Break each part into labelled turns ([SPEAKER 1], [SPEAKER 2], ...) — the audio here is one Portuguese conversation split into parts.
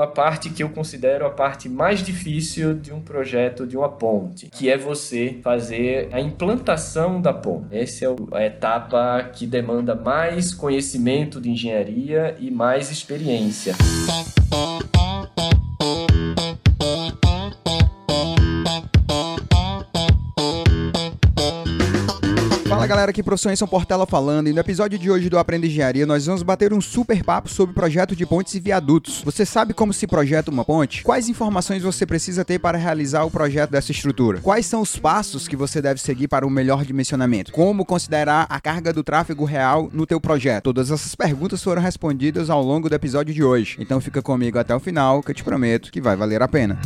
[SPEAKER 1] a parte que eu considero a parte mais difícil de um projeto de uma ponte, que é você fazer a implantação da ponte. Essa é a etapa que demanda mais conhecimento de engenharia e mais experiência.
[SPEAKER 2] Fala galera, aqui professor Enson Portela falando e no episódio de hoje do Aprenda Engenharia nós vamos bater um super papo sobre projeto de pontes e viadutos. Você sabe como se projeta uma ponte? Quais informações você precisa ter para realizar o projeto dessa estrutura? Quais são os passos que você deve seguir para o melhor dimensionamento? Como considerar a carga do tráfego real no teu projeto? Todas essas perguntas foram respondidas ao longo do episódio de hoje. Então fica comigo até o final que eu te prometo que vai valer a pena.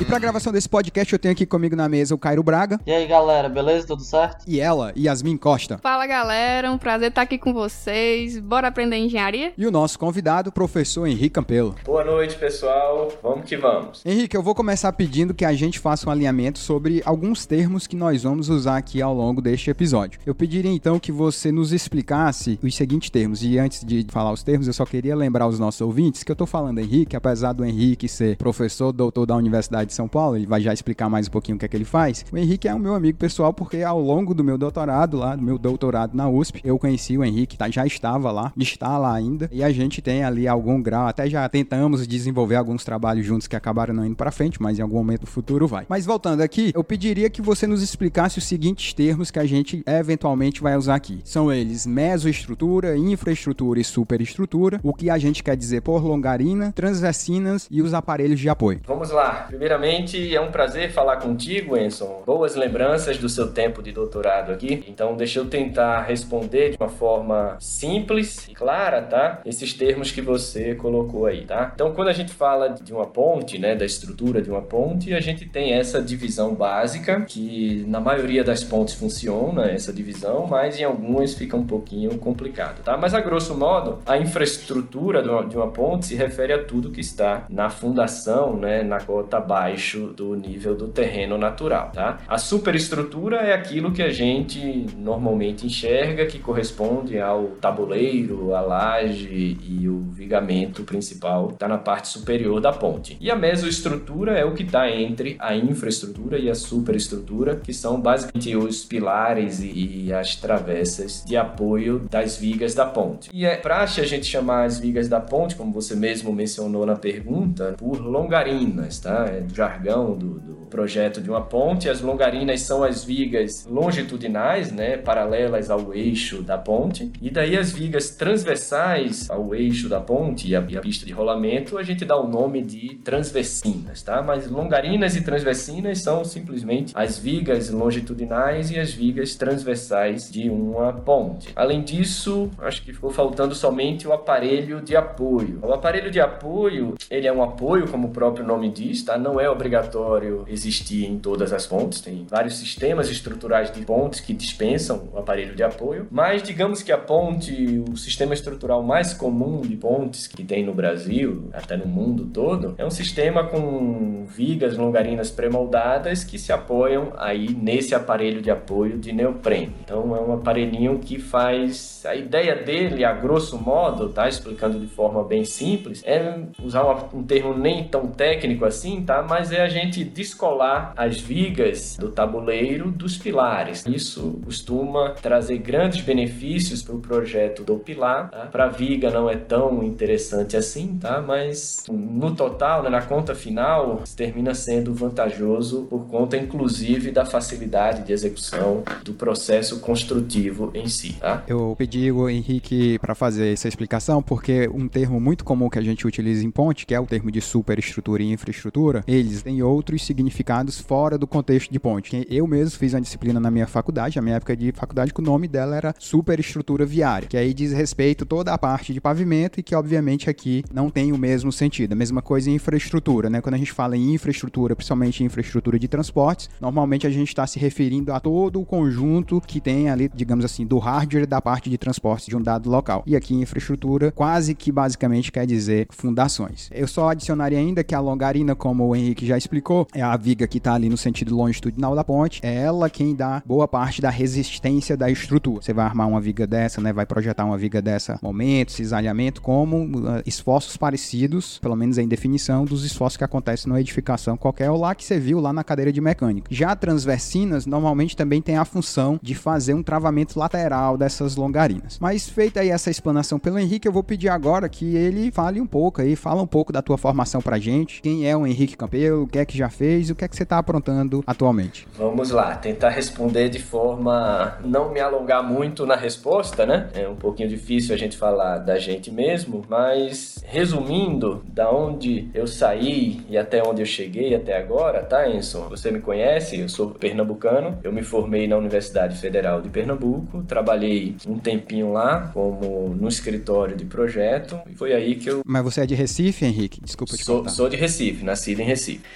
[SPEAKER 2] E pra gravação desse podcast, eu tenho aqui comigo na mesa o Cairo Braga.
[SPEAKER 3] E aí, galera, beleza? Tudo certo?
[SPEAKER 2] E ela, Yasmin Costa.
[SPEAKER 4] Fala, galera. Um prazer estar aqui com vocês. Bora aprender engenharia?
[SPEAKER 2] E o nosso convidado, professor Henrique Campelo.
[SPEAKER 1] Boa noite, pessoal. Vamos que vamos.
[SPEAKER 2] Henrique, eu vou começar pedindo que a gente faça um alinhamento sobre alguns termos que nós vamos usar aqui ao longo deste episódio. Eu pediria então que você nos explicasse os seguintes termos. E antes de falar os termos, eu só queria lembrar aos nossos ouvintes que eu tô falando Henrique, apesar do Henrique ser professor, doutor da Universidade de São Paulo, ele vai já explicar mais um pouquinho o que é que ele faz. O Henrique é o meu amigo pessoal porque ao longo do meu doutorado lá, do meu doutorado na USP, eu conheci o Henrique, tá, já estava lá, está lá ainda, e a gente tem ali algum grau, até já tentamos desenvolver alguns trabalhos juntos que acabaram não indo para frente, mas em algum momento futuro vai. Mas voltando aqui, eu pediria que você nos explicasse os seguintes termos que a gente eventualmente vai usar aqui. São eles mesoestrutura, infraestrutura e superestrutura, o que a gente quer dizer por longarina, transversinas e os aparelhos de apoio.
[SPEAKER 1] Vamos lá. Primeiramente, é um prazer falar contigo, Enson. Boas lembranças do seu tempo de doutorado aqui. Então, deixa eu tentar responder de uma forma simples e clara, tá? Esses termos que você colocou aí, tá? Então, quando a gente fala de uma ponte, né, da estrutura de uma ponte, a gente tem essa divisão básica, que na maioria das pontes funciona essa divisão, mas em algumas fica um pouquinho complicado, tá? Mas a grosso modo, a infraestrutura de uma, de uma ponte se refere a tudo que está na fundação, né, na cota abaixo do nível do terreno natural, tá? A superestrutura é aquilo que a gente normalmente enxerga que corresponde ao tabuleiro, a laje e o vigamento principal está na parte superior da ponte. E a mesoestrutura é o que está entre a infraestrutura e a superestrutura, que são basicamente os pilares e, e as travessas de apoio das vigas da ponte. E é praxe a gente chamar as vigas da ponte, como você mesmo mencionou na pergunta, por longarinas, tá? Jargão do, do projeto de uma ponte. As longarinas são as vigas longitudinais, né, paralelas ao eixo da ponte. E daí as vigas transversais ao eixo da ponte e a, e a pista de rolamento, a gente dá o nome de transversinas, tá? Mas longarinas e transversinas são simplesmente as vigas longitudinais e as vigas transversais de uma ponte. Além disso, acho que ficou faltando somente o aparelho de apoio. O aparelho de apoio, ele é um apoio, como o próprio nome diz, tá? Não é obrigatório existir em todas as pontes. Tem vários sistemas estruturais de pontes que dispensam o aparelho de apoio, mas digamos que a ponte, o sistema estrutural mais comum de pontes que tem no Brasil, até no mundo todo, é um sistema com vigas longarinas pré-moldadas que se apoiam aí nesse aparelho de apoio de neoprene. Então é um aparelhinho que faz a ideia dele, a grosso modo, tá explicando de forma bem simples, é usar um termo nem tão técnico assim, tá? Mas é a gente descolar as vigas do tabuleiro dos pilares. Isso costuma trazer grandes benefícios para o projeto do pilar. Tá? Para a viga não é tão interessante assim, tá? Mas no total, né, na conta final, termina sendo vantajoso por conta, inclusive, da facilidade de execução do processo construtivo em si. Tá?
[SPEAKER 2] Eu pedi o Henrique para fazer essa explicação porque um termo muito comum que a gente utiliza em ponte, que é o termo de superestrutura e infraestrutura, eles têm outros significados fora do contexto de ponte. Eu mesmo fiz uma disciplina na minha faculdade, a minha época de faculdade, que o nome dela era superestrutura viária, que aí diz respeito toda a parte de pavimento e que obviamente aqui não tem o mesmo sentido. A mesma coisa em infraestrutura, né? Quando a gente fala em infraestrutura, principalmente infraestrutura de transportes, normalmente a gente está se referindo a todo o conjunto que tem ali, digamos assim, do hardware da parte de transportes de um dado local. E aqui infraestrutura quase que basicamente quer dizer fundações. Eu só adicionaria ainda que a longarina, como o Henrique já explicou, é a viga que está ali no sentido longitudinal da ponte, é ela quem dá boa parte da resistência da estrutura. Você vai armar uma viga dessa, né, vai projetar uma viga dessa, momento, cisalhamento, como uh, esforços parecidos, pelo menos em definição, dos esforços que acontecem numa edificação qualquer, ou lá que você viu lá na cadeira de mecânica. Já transversinas, normalmente também tem a função de fazer um travamento lateral dessas longarinas. Mas feita aí essa explanação pelo Henrique, eu vou pedir agora que ele fale um pouco aí, fala um pouco da tua formação pra gente, quem é o Henrique Campelo, o que é que já fez, o que é que você tá aprontando atualmente.
[SPEAKER 1] Vamos lá, tentar responder de forma não me alongar muito na resposta, né? É um pouquinho difícil a gente falar da gente mesmo, mas resumindo, da onde eu saí e até onde eu cheguei até agora, tá, Enson? Você me conhece, eu sou pernambucano, eu me formei na Universidade Federal de Pernambuco, trabalhei um tempinho lá como no escritório de projeto e foi aí que eu.
[SPEAKER 2] Mas você é de Recife, Henrique? Desculpa te
[SPEAKER 1] sou,
[SPEAKER 2] contar.
[SPEAKER 1] Sou de Recife, nascido em Recife.
[SPEAKER 5] Recife,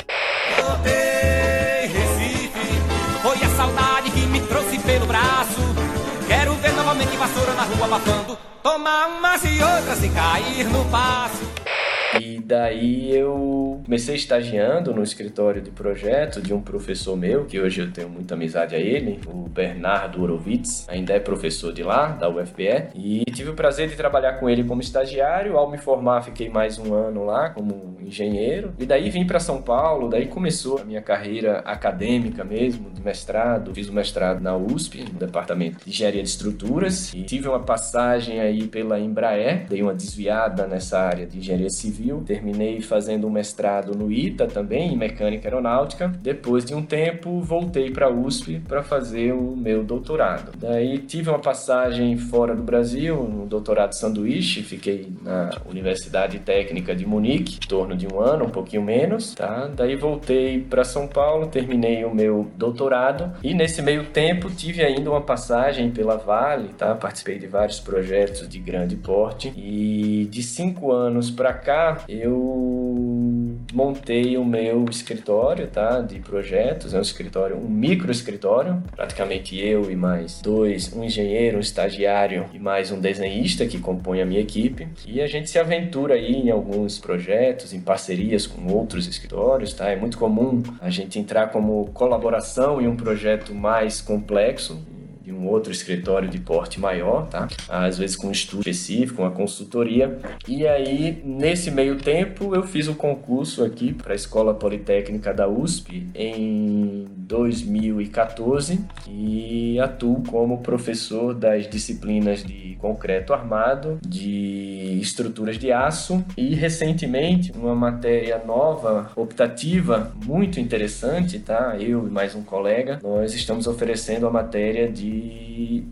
[SPEAKER 5] foi a saudade que me trouxe pelo braço. Quero ver novamente vassoura na rua abafando, tomar umas e outras e cair no passo.
[SPEAKER 1] E daí eu comecei estagiando no escritório de projeto de um professor meu, que hoje eu tenho muita amizade a ele, o Bernardo Horowitz, ainda é professor de lá, da UFPE, e. Tive o prazer de trabalhar com ele como estagiário. Ao me formar, fiquei mais um ano lá como engenheiro, e daí vim para São Paulo, daí começou a minha carreira acadêmica mesmo, de mestrado. Fiz o mestrado na USP, no departamento de engenharia de estruturas, e tive uma passagem aí pela Embraer, dei uma desviada nessa área de engenharia civil, terminei fazendo um mestrado no ITA também, em mecânica aeronáutica. Depois de um tempo, voltei para a USP para fazer o meu doutorado. Daí tive uma passagem fora do Brasil, no doutorado sanduíche, fiquei na Universidade Técnica de Munique, em torno de um ano, um pouquinho menos, tá? Daí voltei para São Paulo, terminei o meu doutorado e nesse meio tempo tive ainda uma passagem pela Vale, tá? Participei de vários projetos de grande porte e de cinco anos para cá eu montei o meu escritório, tá, de projetos, é um escritório, um micro escritório, praticamente eu e mais dois, um engenheiro, um estagiário e mais um desenhista que compõe a minha equipe. E a gente se aventura aí em alguns projetos, em parcerias com outros escritórios, tá? É muito comum a gente entrar como colaboração em um projeto mais complexo, de um outro escritório de porte maior, tá? Às vezes com um estudo específico, uma consultoria. E aí, nesse meio tempo, eu fiz o concurso aqui para a Escola Politécnica da USP em 2014 e atuo como professor das disciplinas de concreto armado, de estruturas de aço e recentemente uma matéria nova, optativa, muito interessante, tá? Eu e mais um colega, nós estamos oferecendo a matéria de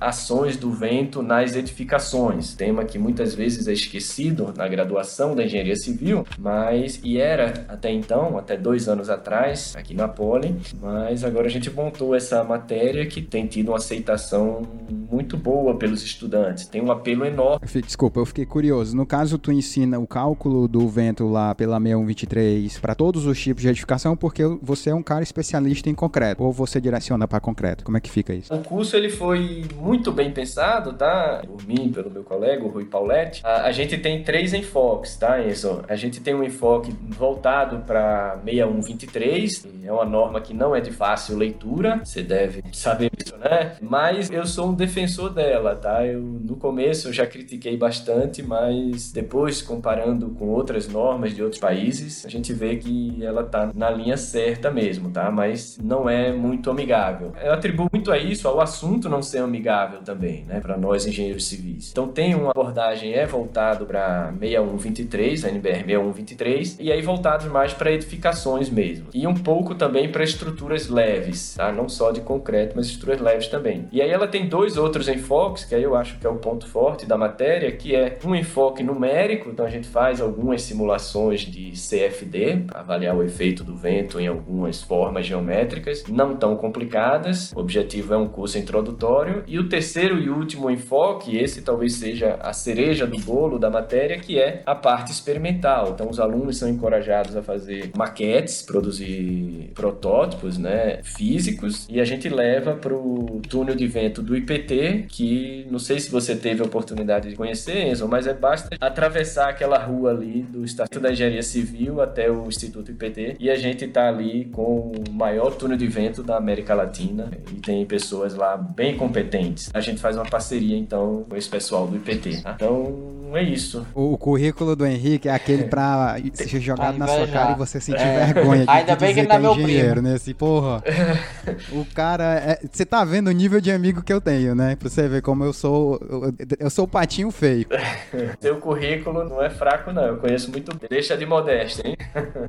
[SPEAKER 1] ações do vento nas edificações, tema que muitas vezes é esquecido na graduação da engenharia civil, mas e era até então, até dois anos atrás, aqui na Poli, mas agora a gente montou essa matéria que tem tido uma aceitação muito boa pelos estudantes, tem um apelo enorme.
[SPEAKER 2] Desculpa, eu fiquei curioso. No caso, tu ensina o cálculo do vento lá pela 6123 para todos os tipos de edificação, porque você é um cara especialista em concreto, ou você direciona para concreto? Como é que fica isso?
[SPEAKER 1] O curso ele foi muito bem pensado, tá? Por mim, pelo meu colega, o Rui Pauletti. A, a gente tem três enfoques, tá, Enzo? A gente tem um enfoque voltado para 6123, é uma norma que não é de fácil leitura, você deve saber isso, né? Mas eu sou um defensor dela, tá? Eu no começo eu já critiquei bastante, mas depois comparando com outras normas de outros países, a gente vê que ela tá na linha certa mesmo, tá? Mas não é muito amigável. Eu atribuo muito a isso ao assunto não ser amigável também, né, para nós engenheiros civis. Então tem uma abordagem é voltado para 6123, a NBR 6123, e aí voltado mais para edificações mesmo. E um pouco também para estruturas leves, tá? Não só de concreto, mas estruturas leves também. E aí ela tem dois outros enfoques, que aí eu acho que é o ponto forte da matéria, que é um enfoque numérico, então a gente faz algumas simulações de CFD, para avaliar o efeito do vento em algumas formas geométricas, não tão complicadas. O objetivo é um curso introdutório introdutório. E o terceiro e último enfoque, esse talvez seja a cereja do bolo da matéria, que é a parte experimental. Então, os alunos são encorajados a fazer maquetes, produzir protótipos né, físicos, e a gente leva para o túnel de vento do IPT, que não sei se você teve a oportunidade de conhecer, Enzo, mas é basta atravessar aquela rua ali do Estatuto da Engenharia Civil até o Instituto IPT, e a gente está ali com o maior túnel de vento da América Latina, e tem pessoas lá bem competentes. A gente faz uma parceria, então, com esse pessoal do IPT. Tá? Então, é isso.
[SPEAKER 2] O currículo do Henrique é aquele pra ser jogado na sua cara e você sentir é. vergonha de, Ainda bem que ele não é, é meu primo. né? Assim, porra, o cara... É... Você tá vendo o nível de amigo que eu tenho, né? Pra você ver como eu sou... Eu sou o patinho feio.
[SPEAKER 1] Seu currículo não é fraco, não. Eu conheço muito bem. Deixa de modéstia, hein?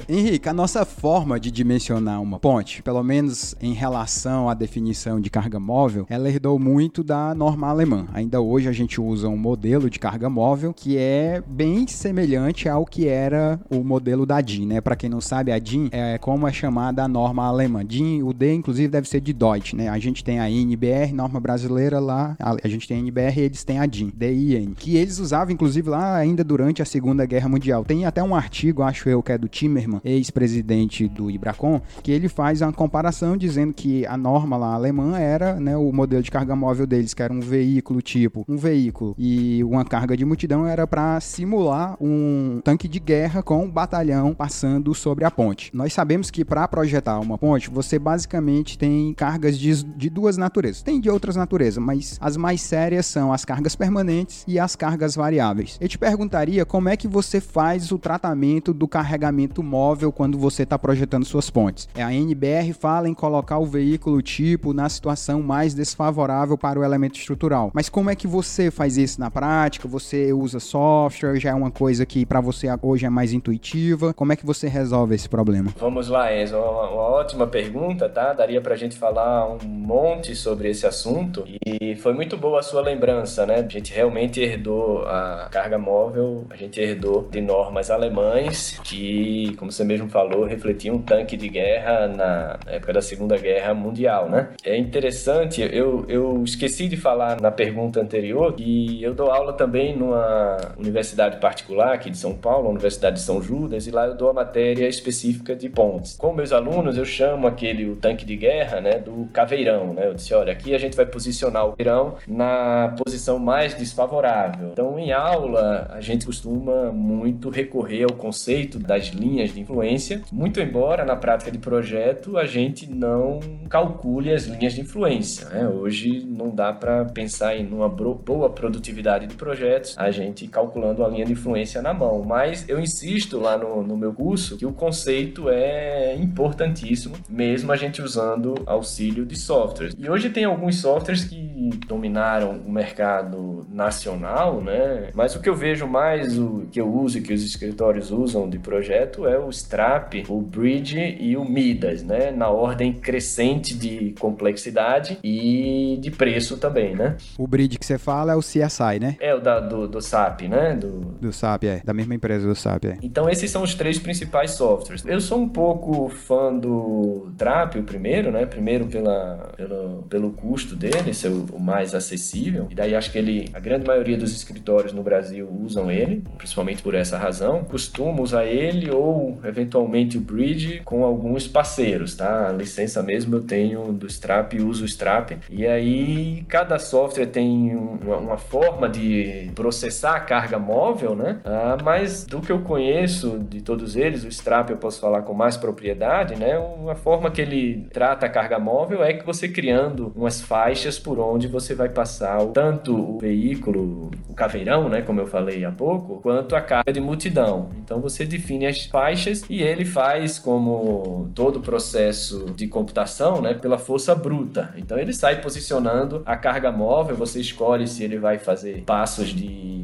[SPEAKER 2] Henrique, a nossa forma de dimensionar uma ponte, pelo menos em relação à definição de carga móvel, ela herdou muito da norma alemã. Ainda hoje a gente usa um modelo de carga móvel que é bem semelhante ao que era o modelo da DIN, né? Para quem não sabe, a DIN é como é chamada a norma alemã. DIN, o D inclusive deve ser de Deutsch, né? A gente tem a INBR, norma brasileira lá, a gente tem a INBR e eles têm a DIN, DIN, que eles usavam inclusive lá ainda durante a Segunda Guerra Mundial. Tem até um artigo, acho eu, que é do Timmerman, ex-presidente do Ibracon, que ele faz uma comparação dizendo que a norma lá alemã era, né, o modelo de carga móvel deles, que era um veículo tipo, um veículo e uma carga de multidão era para simular um tanque de guerra com um batalhão passando sobre a ponte. Nós sabemos que para projetar uma ponte, você basicamente tem cargas de, de duas naturezas. Tem de outras naturezas, mas as mais sérias são as cargas permanentes e as cargas variáveis. Eu te perguntaria como é que você faz o tratamento do carregamento móvel quando você está projetando suas pontes. A NBR fala em colocar o veículo tipo na situação mais desfavorável para o elemento estrutural. Mas como é que você faz isso na prática? Você usa software? Já é uma coisa que para você hoje é mais intuitiva? Como é que você resolve esse problema?
[SPEAKER 1] Vamos lá, Enzo. Uma, uma ótima pergunta, tá? Daria pra gente falar um monte sobre esse assunto e foi muito boa a sua lembrança, né? A gente realmente herdou a carga móvel, a gente herdou de normas alemães que, como você mesmo falou, refletiam um tanque de guerra na época da Segunda Guerra Mundial, né? É interessante, eu, eu esqueci de falar na pergunta anterior que eu dou aula também numa universidade particular aqui de São Paulo, a Universidade de São Judas, e lá eu dou a matéria específica de pontes. Com meus alunos, eu chamo aquele o tanque de guerra, né, do caveirão, né? Eu disse, olha, aqui a gente vai posicionar o caveirão na posição mais desfavorável. Então, em aula, a gente costuma muito recorrer ao conceito das linhas de influência, muito embora na prática de projeto a gente não calcule as linhas de influência. Né? Hoje não dá para pensar em uma boa produtividade de projetos, a gente calculando a linha de influência na mão. Mas eu insisto lá no, no meu curso que o conceito é importantíssimo, mesmo a gente usando auxílio de softwares. E hoje tem alguns softwares que dominaram o mercado nacional, né? Mas o que eu vejo mais, o que eu uso e que os escritórios usam de projeto é o Strap, o Bridge e o Midas, né? Na ordem crescente de complexidade e de preço também, né?
[SPEAKER 2] O Bridge que você fala é o CSI, né?
[SPEAKER 1] É o da, do, do SAP, né?
[SPEAKER 2] Do... do SAP, é. Da mesma empresa do SAP, é.
[SPEAKER 1] Então esses são os três principais softwares. Eu sou um pouco fã do Trap, o primeiro, né? Primeiro pela, pelo, pelo custo dele, ser o, o mais acessível. E daí acho que ele, a grande maioria dos escritórios no Brasil usam ele, principalmente por essa razão. Costumo usar ele ou eventualmente o Bridge com alguns parceiros, tá? A licença mesmo eu tenho do Strap e uso o Strap. E aí cada software tem uma, uma forma de processar a carga móvel, né? Ah, mas do que eu conheço de todos eles, o Strap eu posso falar com mais propriedade, né? Uma forma que ele trata a carga móvel é que você criando umas faixas por onde você vai passar tanto o veículo, o caveirão, né? Como eu falei há pouco, quanto a carga de multidão. Então você define as faixas e ele faz como todo o processo de computação, né? Pela força bruta. Então ele sai posicionando a carga móvel, você escolhe se ele vai fazer passos de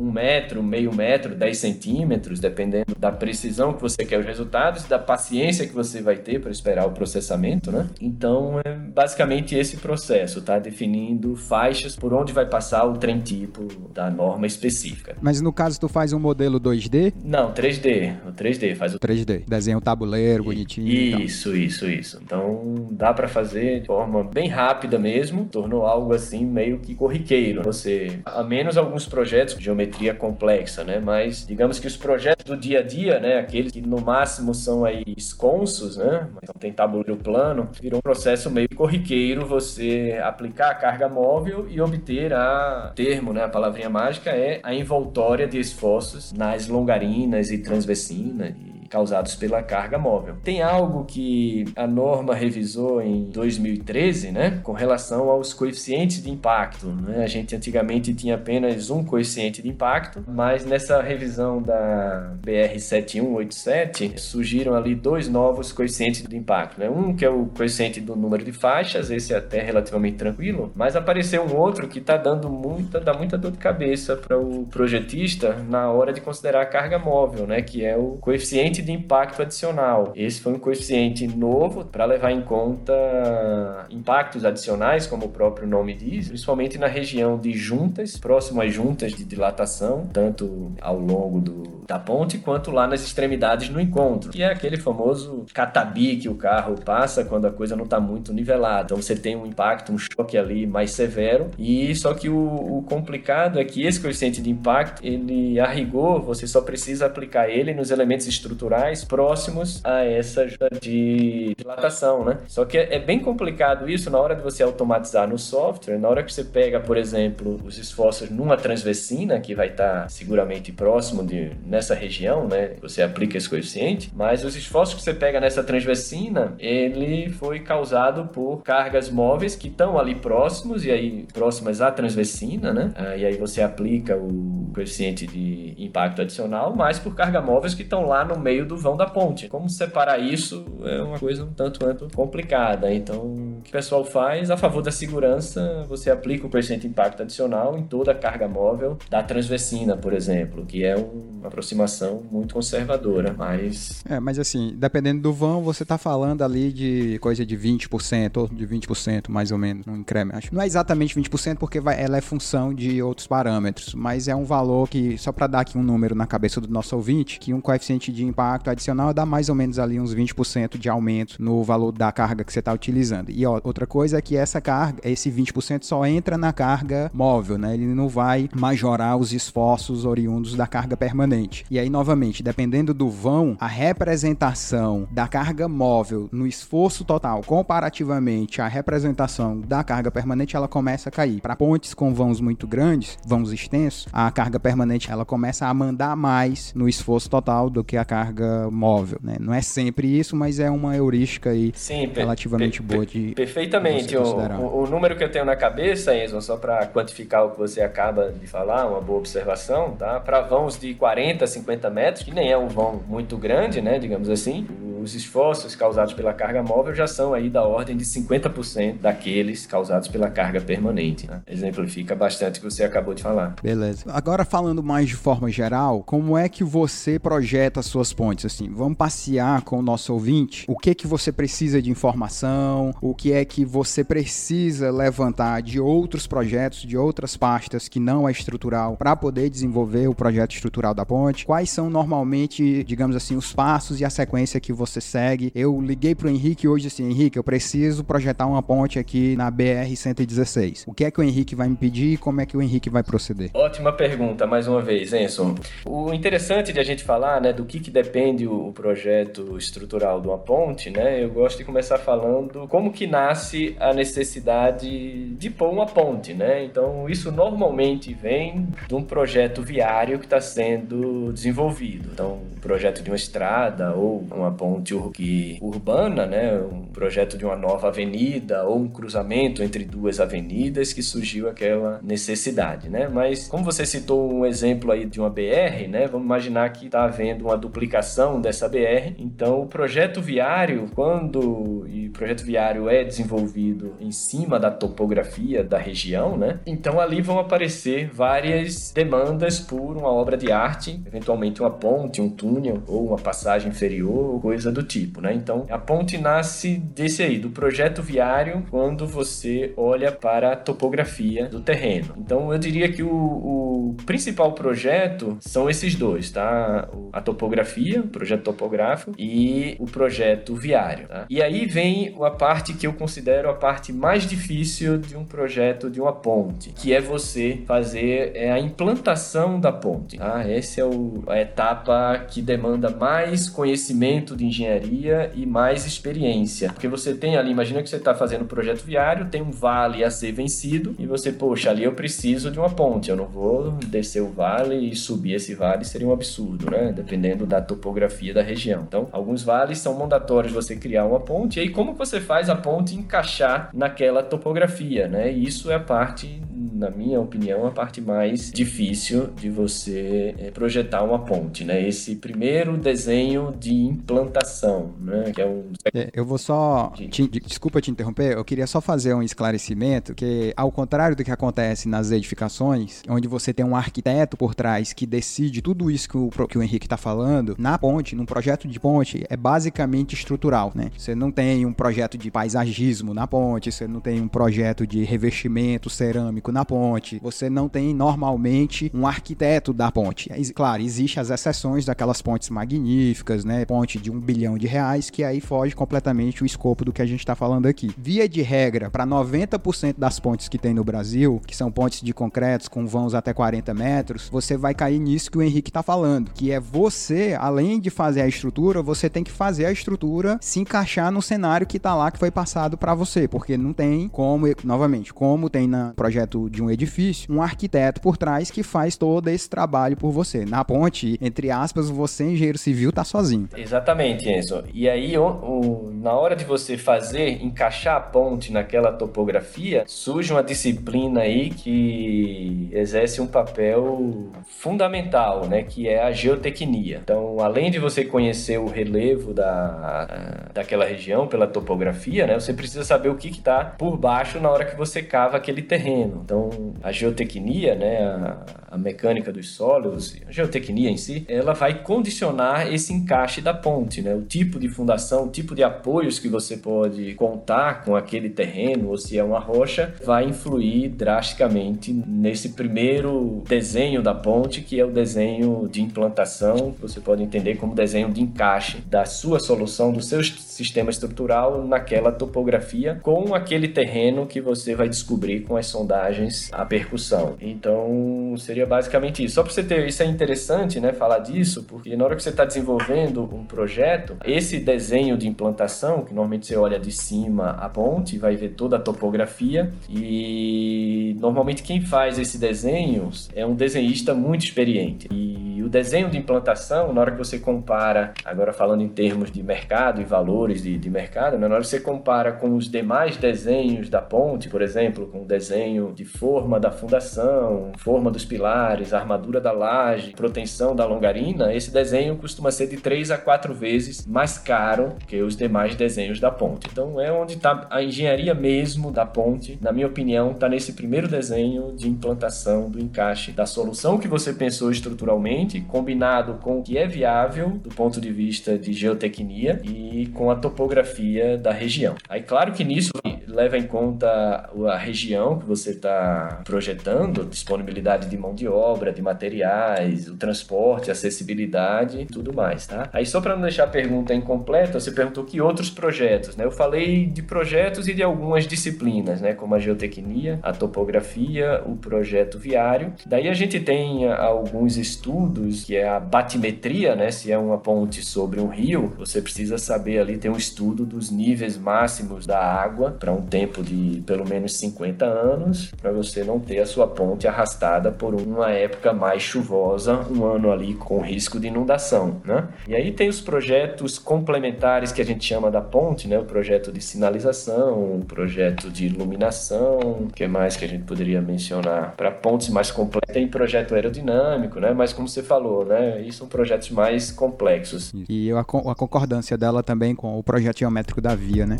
[SPEAKER 1] um metro, meio metro, 10 centímetros, dependendo da precisão que você quer os resultados, da paciência que você vai ter para esperar o processamento, né? Então, é basicamente esse processo, tá? Definindo faixas por onde vai passar o trem tipo da norma específica.
[SPEAKER 2] Mas no caso, tu faz um modelo 2D?
[SPEAKER 1] Não, 3D. O 3D faz o
[SPEAKER 2] 3D. Desenha o tabuleiro bonitinho.
[SPEAKER 1] Isso, isso, isso. Então, dá para fazer de forma bem rápida mesmo, tornou algo assim meio que corriqueiro. Você, a menos alguns projetos de geometria complexa, né? Mas digamos que os projetos do dia a dia, né? Aqueles que no máximo são aí esconsos, né? Então tem tabuleiro plano, virou um processo meio corriqueiro você aplicar a carga móvel e obter a termo, né? A palavrinha mágica é a envoltória de esforços nas longarinas e transversinas causados pela carga móvel. Tem algo que a norma revisou em 2013, né, com relação aos coeficientes de impacto. Né? A gente antigamente tinha apenas um coeficiente de impacto, mas nessa revisão da BR 7187 surgiram ali dois novos coeficientes de impacto. Né? Um que é o coeficiente do número de faixas, esse é até relativamente tranquilo, mas apareceu um outro que está dando muita, dá muita dor de cabeça para o projetista na hora de considerar a carga móvel, né, que é o coeficiente coeficiente de impacto adicional. Esse foi um coeficiente novo para levar em conta impactos adicionais, como o próprio nome diz, principalmente na região de juntas, próximo às juntas de dilatação, tanto ao longo do, da ponte quanto lá nas extremidades no encontro, que é aquele famoso catabi que o carro passa quando a coisa não está muito nivelada. Então você tem um impacto, um choque ali mais severo, e só que o, o complicado é que esse coeficiente de impacto, ele a rigor, você só precisa aplicar ele nos elementos estruturais naturais próximos a essa de dilatação, né? Só que é, bem complicado isso na hora de você automatizar no software, na hora que você pega, por exemplo, os esforços numa transversina, que vai estar seguramente próximo de nessa região, né? Você aplica esse coeficiente, mas os esforços que você pega nessa transversina, ele foi causado por cargas móveis que estão ali próximos e aí próximas à transversina, né? Ah, e aí você aplica o coeficiente de impacto adicional, mas por cargas móveis que estão lá no meio meio do vão da ponte. Como separar isso é uma coisa um tanto quanto complicada. Então, o que o pessoal faz a favor da segurança, você aplica o de impacto adicional em toda a carga móvel da transversina, por exemplo, que é uma aproximação muito conservadora, mas...
[SPEAKER 2] É, mas assim, dependendo do vão, você está falando ali de coisa de 20% ou de 20% mais ou menos, um incremento. Não é exatamente 20% porque vai, ela é função de outros parâmetros, mas é um valor que, só para dar aqui um número na cabeça do nosso ouvinte, que um coeficiente de impacto impacto adicional dá mais ou menos ali uns 20% de aumento no valor da carga que você está utilizando. E ó, outra coisa é que essa carga, esse 20% só entra na carga móvel, né? Ele não vai majorar os esforços oriundos da carga permanente. E aí, novamente, dependendo do vão, a representação da carga móvel no esforço total comparativamente à representação da carga permanente, ela começa a cair. Para pontes com vãos muito grandes, vãos extensos, a carga permanente ela começa a mandar mais no esforço total do que a carga carga móvel, né? Não é sempre isso, mas é uma heurística aí Sim, relativamente boa de
[SPEAKER 1] Perfeitamente. O, o, o, número que eu tenho na cabeça, Enzo, só para quantificar o que você acaba de falar, uma boa observação, tá? Para vãos de 40, 50 metros, que nem é um vão muito grande, né, digamos assim, os esforços causados pela carga móvel já são aí da ordem de 50% daqueles causados pela carga permanente. Né? Exemplifica bastante o que você acabou de falar.
[SPEAKER 2] Beleza. Agora falando mais de forma geral, como é que você projeta suas Assim, vamos passear com o nosso ouvinte. O que que você precisa de informação? O que é que você precisa levantar de outros projetos, de outras pastas que não é estrutural, para poder desenvolver o projeto estrutural da ponte? Quais são normalmente, digamos assim, os passos e a sequência que você segue. Eu liguei pro Henrique hoje assim, Henrique, eu preciso projetar uma ponte aqui na BR 116. O que é que o Henrique vai me pedir e como é que o Henrique vai proceder?
[SPEAKER 1] Ótima pergunta, mais uma vez, Enson. O interessante de a gente falar, né, do que, que depende o projeto estrutural de uma ponte, né, eu gosto de começar falando como que nasce a necessidade de pôr uma ponte, né? Então, isso normalmente vem de um projeto viário que está sendo desenvolvido. Então, um projeto de uma estrada ou uma ponte ponte urbana, né, um projeto de uma nova avenida ou um cruzamento entre duas avenidas que surgiu aquela necessidade, né? Mas como você citou um exemplo aí de uma BR, né, vamos imaginar que está havendo uma duplicação dessa BR, então o projeto viário, quando e o projeto viário é desenvolvido em cima da topografia da região, né? Então ali vão aparecer várias demandas por uma obra de arte, eventualmente uma ponte, um túnel ou uma passagem inferior, coisa do tipo, né? Então a ponte nasce desse aí, do projeto viário, quando você olha para a topografia do terreno. Então eu diria que o, o principal projeto são esses dois, tá? A topografia, o projeto topográfico e o projeto viário. Tá? E aí vem a parte que eu considero a parte mais difícil de um projeto de uma ponte, que é você fazer é, a implantação da ponte. Tá? Essa é o, a etapa que demanda mais conhecimento de engenharia e mais experiência. Porque você tem ali, imagina que você está fazendo um projeto viário, tem um vale a ser vencido e você, poxa, ali eu preciso de uma ponte, eu não vou descer o vale e subir esse vale, seria um absurdo, né? Dependendo da topografia da região. Então, alguns vales são mandatórios você criar uma ponte, e aí como você faz a ponte encaixar naquela topografia, né? E isso é a parte na minha opinião, a parte mais difícil de você é, projetar uma ponte, né? Esse primeiro desenho de implantação, né? Que é um...
[SPEAKER 2] É, eu vou só... Te, desculpa te interromper, eu queria só fazer um esclarecimento que, ao contrário do que acontece nas edificações, onde você tem um arquiteto por trás que decide tudo isso que o, que o Henrique está falando, na ponte, num projeto de ponte, é basicamente estrutural, né? Você não tem um projeto de paisagismo na ponte, você não tem um projeto de revestimento cerâmico na ponte, você não tem normalmente um arquiteto da ponte. Claro, existem as exceções daquelas pontes magníficas, né? Ponte de um bilhão de reais, que aí foge completamente o escopo do que a gente está falando aqui. Via de regra, para 90% das pontes que tem no Brasil, que são pontes de concretos com vãos até 40 metros, você vai cair nisso que o Henrique está falando, que é você, além de fazer a estrutura, você tem que fazer a estrutura se encaixar no cenário que está lá que foi passado para você, porque não tem como, novamente, como tem no projeto de de um edifício, um arquiteto por trás que faz todo esse trabalho por você. Na ponte, entre aspas, você, engenheiro civil, tá sozinho.
[SPEAKER 1] Exatamente, Enzo. E aí, o, o, na hora de você fazer, encaixar a ponte naquela topografia, surge uma disciplina aí que exerce um papel fundamental, né? Que é a geotecnia. Então, além de você conhecer o relevo da, daquela região pela topografia, né? Você precisa saber o que está por baixo na hora que você cava aquele terreno. Então, a geotecnia, né, a, a, mecânica dos solos, a geotecnia em si, ela vai condicionar esse encaixe da ponte, né, o tipo de fundação, o tipo de apoios que você pode contar com aquele terreno, ou se é uma rocha, vai influir drasticamente nesse primeiro desenho da ponte, que é o desenho de implantação, você pode entender como desenho de encaixe da sua solução, do seu sistema estrutural naquela topografia, com aquele terreno que você vai descobrir com as sondagens a percussão. Então, seria basicamente isso. Só para você ter, isso é interessante, né, falar disso, porque na hora que você está desenvolvendo um projeto, esse desenho de implantação, que normalmente você olha de cima a ponte, vai ver toda a topografia e normalmente quem faz esse desenho é um desenhista muito experiente. E o desenho de implantação, na hora que você compara, agora falando em termos de mercado e de, de mercado, né, na hora que você compara com os demais desenhos da ponte, por exemplo, com o desenho de forma da fundação, forma dos pilares, armadura da laje, proteção da longarina, esse desenho costuma ser de 3 a 4 vezes mais caro que os demais desenhos da ponte. Então é onde está a engenharia mesmo da ponte, na minha opinião, está nesse primeiro desenho de implantação do encaixe da solução que você pensou estruturalmente, combinado com o que é viável do ponto de vista de geotecnia e com a topografia da região. Aí claro que nisso leva em conta a região que você está projetando, disponibilidade de mão de obra, de materiais, o transporte, acessibilidade e tudo mais, tá? Aí só para não deixar a pergunta incompleta, você perguntou que outros projetos, né? Eu falei de projetos e de algumas disciplinas, né? Como a geotecnia, a topografia, o projeto viário. Daí a gente tem alguns estudos que é a batimetria, né? Se é uma ponte sobre um rio, você precisa saber ali tem um estudo dos níveis máximos da água para um tempo de pelo menos 50 anos para você não ter a sua ponte arrastada por uma época mais chuvosa, um ano ali com risco de inundação, né? E aí tem os projetos complementares que a gente chama da ponte, né? O projeto de sinalização, o projeto de iluminação, que mais que a gente poderia mencionar? Para pontes mais completas tem projeto aerodinâmico, né? Mas como você falou, né? Isso são projetos mais complexos.
[SPEAKER 2] E a, a concordância dela também com o projeto geométrico da via, né?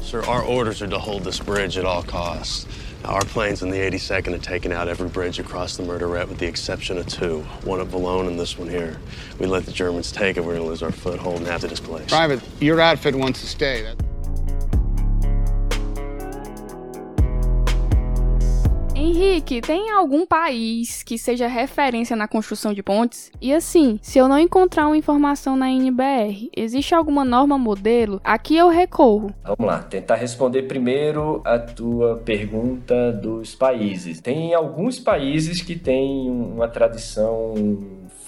[SPEAKER 6] Sir, our orders are to hold this bridge at all costs. Now, our planes in the 82nd have taken out every bridge across the Murderette with the exception of two. One at Boulogne and this one here. We let the Germans take it, we're gonna lose our foothold and have to displace.
[SPEAKER 7] Private, your outfit wants to stay. That
[SPEAKER 4] Henrique, tem algum país que seja referência na construção de pontes? E assim, se eu não encontrar uma informação na NBR, existe alguma norma modelo? Aqui eu recorro.
[SPEAKER 1] Vamos lá, tentar responder primeiro a tua pergunta dos países. Tem alguns países que têm uma tradição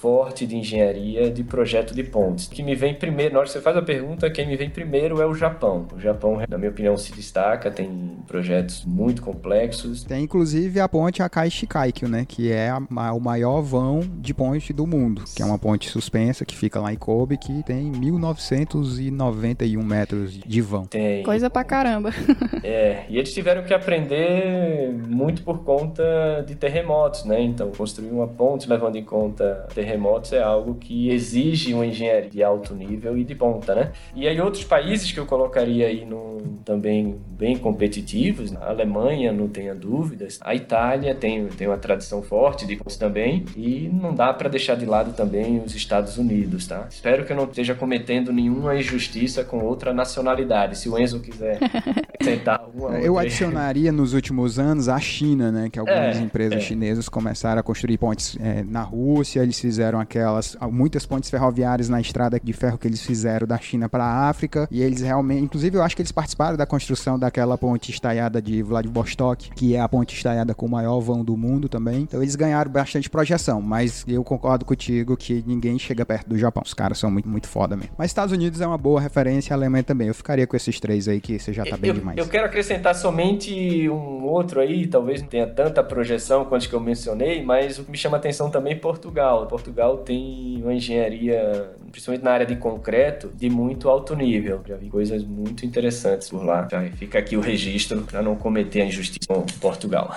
[SPEAKER 1] forte de engenharia de projeto de pontes. O que me vem primeiro, na hora que você faz a pergunta, quem me vem primeiro é o Japão. O Japão, na minha opinião, se destaca, tem projetos muito complexos.
[SPEAKER 2] Tem inclusive a ponte Akai Shikaikyo, né, que é a, o maior vão de ponte do mundo, que é uma ponte suspensa que fica lá em Kobe, que tem 1991 metros de vão.
[SPEAKER 4] Tem. Coisa pra caramba.
[SPEAKER 1] é, e eles tiveram que aprender muito por conta de terremotos, né? Então, construir uma ponte levando em conta terremotos terremotos é algo que exige uma engenharia de alto nível e de ponta, né? E aí outros países que eu colocaria aí no, também bem competitivos, a Alemanha, não tenha dúvidas, a Itália tem, tem uma tradição forte de pontes também e não dá para deixar de lado também os Estados Unidos, tá? Espero que eu não esteja cometendo nenhuma injustiça com outra nacionalidade. Se o Enzo quiser acrescentar alguma
[SPEAKER 2] Eu adicionaria nos últimos anos a China, né? Que algumas é, empresas é. chinesas começaram a construir pontes é, na Rússia, eles fizeram fizeram aquelas muitas pontes ferroviárias na estrada de ferro que eles fizeram da China para a África e eles realmente, inclusive eu acho que eles participaram da construção daquela ponte estaiada de Vladivostok, que é a ponte estaiada com o maior vão do mundo também. Então eles ganharam bastante projeção, mas eu concordo contigo que ninguém chega perto do Japão. Os caras são muito muito foda mesmo. Mas Estados Unidos é uma boa referência, a Alemanha também. Eu ficaria com esses três aí que você já tá bem
[SPEAKER 1] eu,
[SPEAKER 2] demais.
[SPEAKER 1] Eu quero acrescentar somente um outro aí, talvez não tenha tanta projeção quanto que eu mencionei, mas o que me chama atenção também é Portugal. Portugal Portugal tem uma engenharia, principalmente na área de concreto, de muito alto nível. Já vi coisas muito interessantes por lá. Já fica aqui o registro para não cometer a injustiça com Portugal.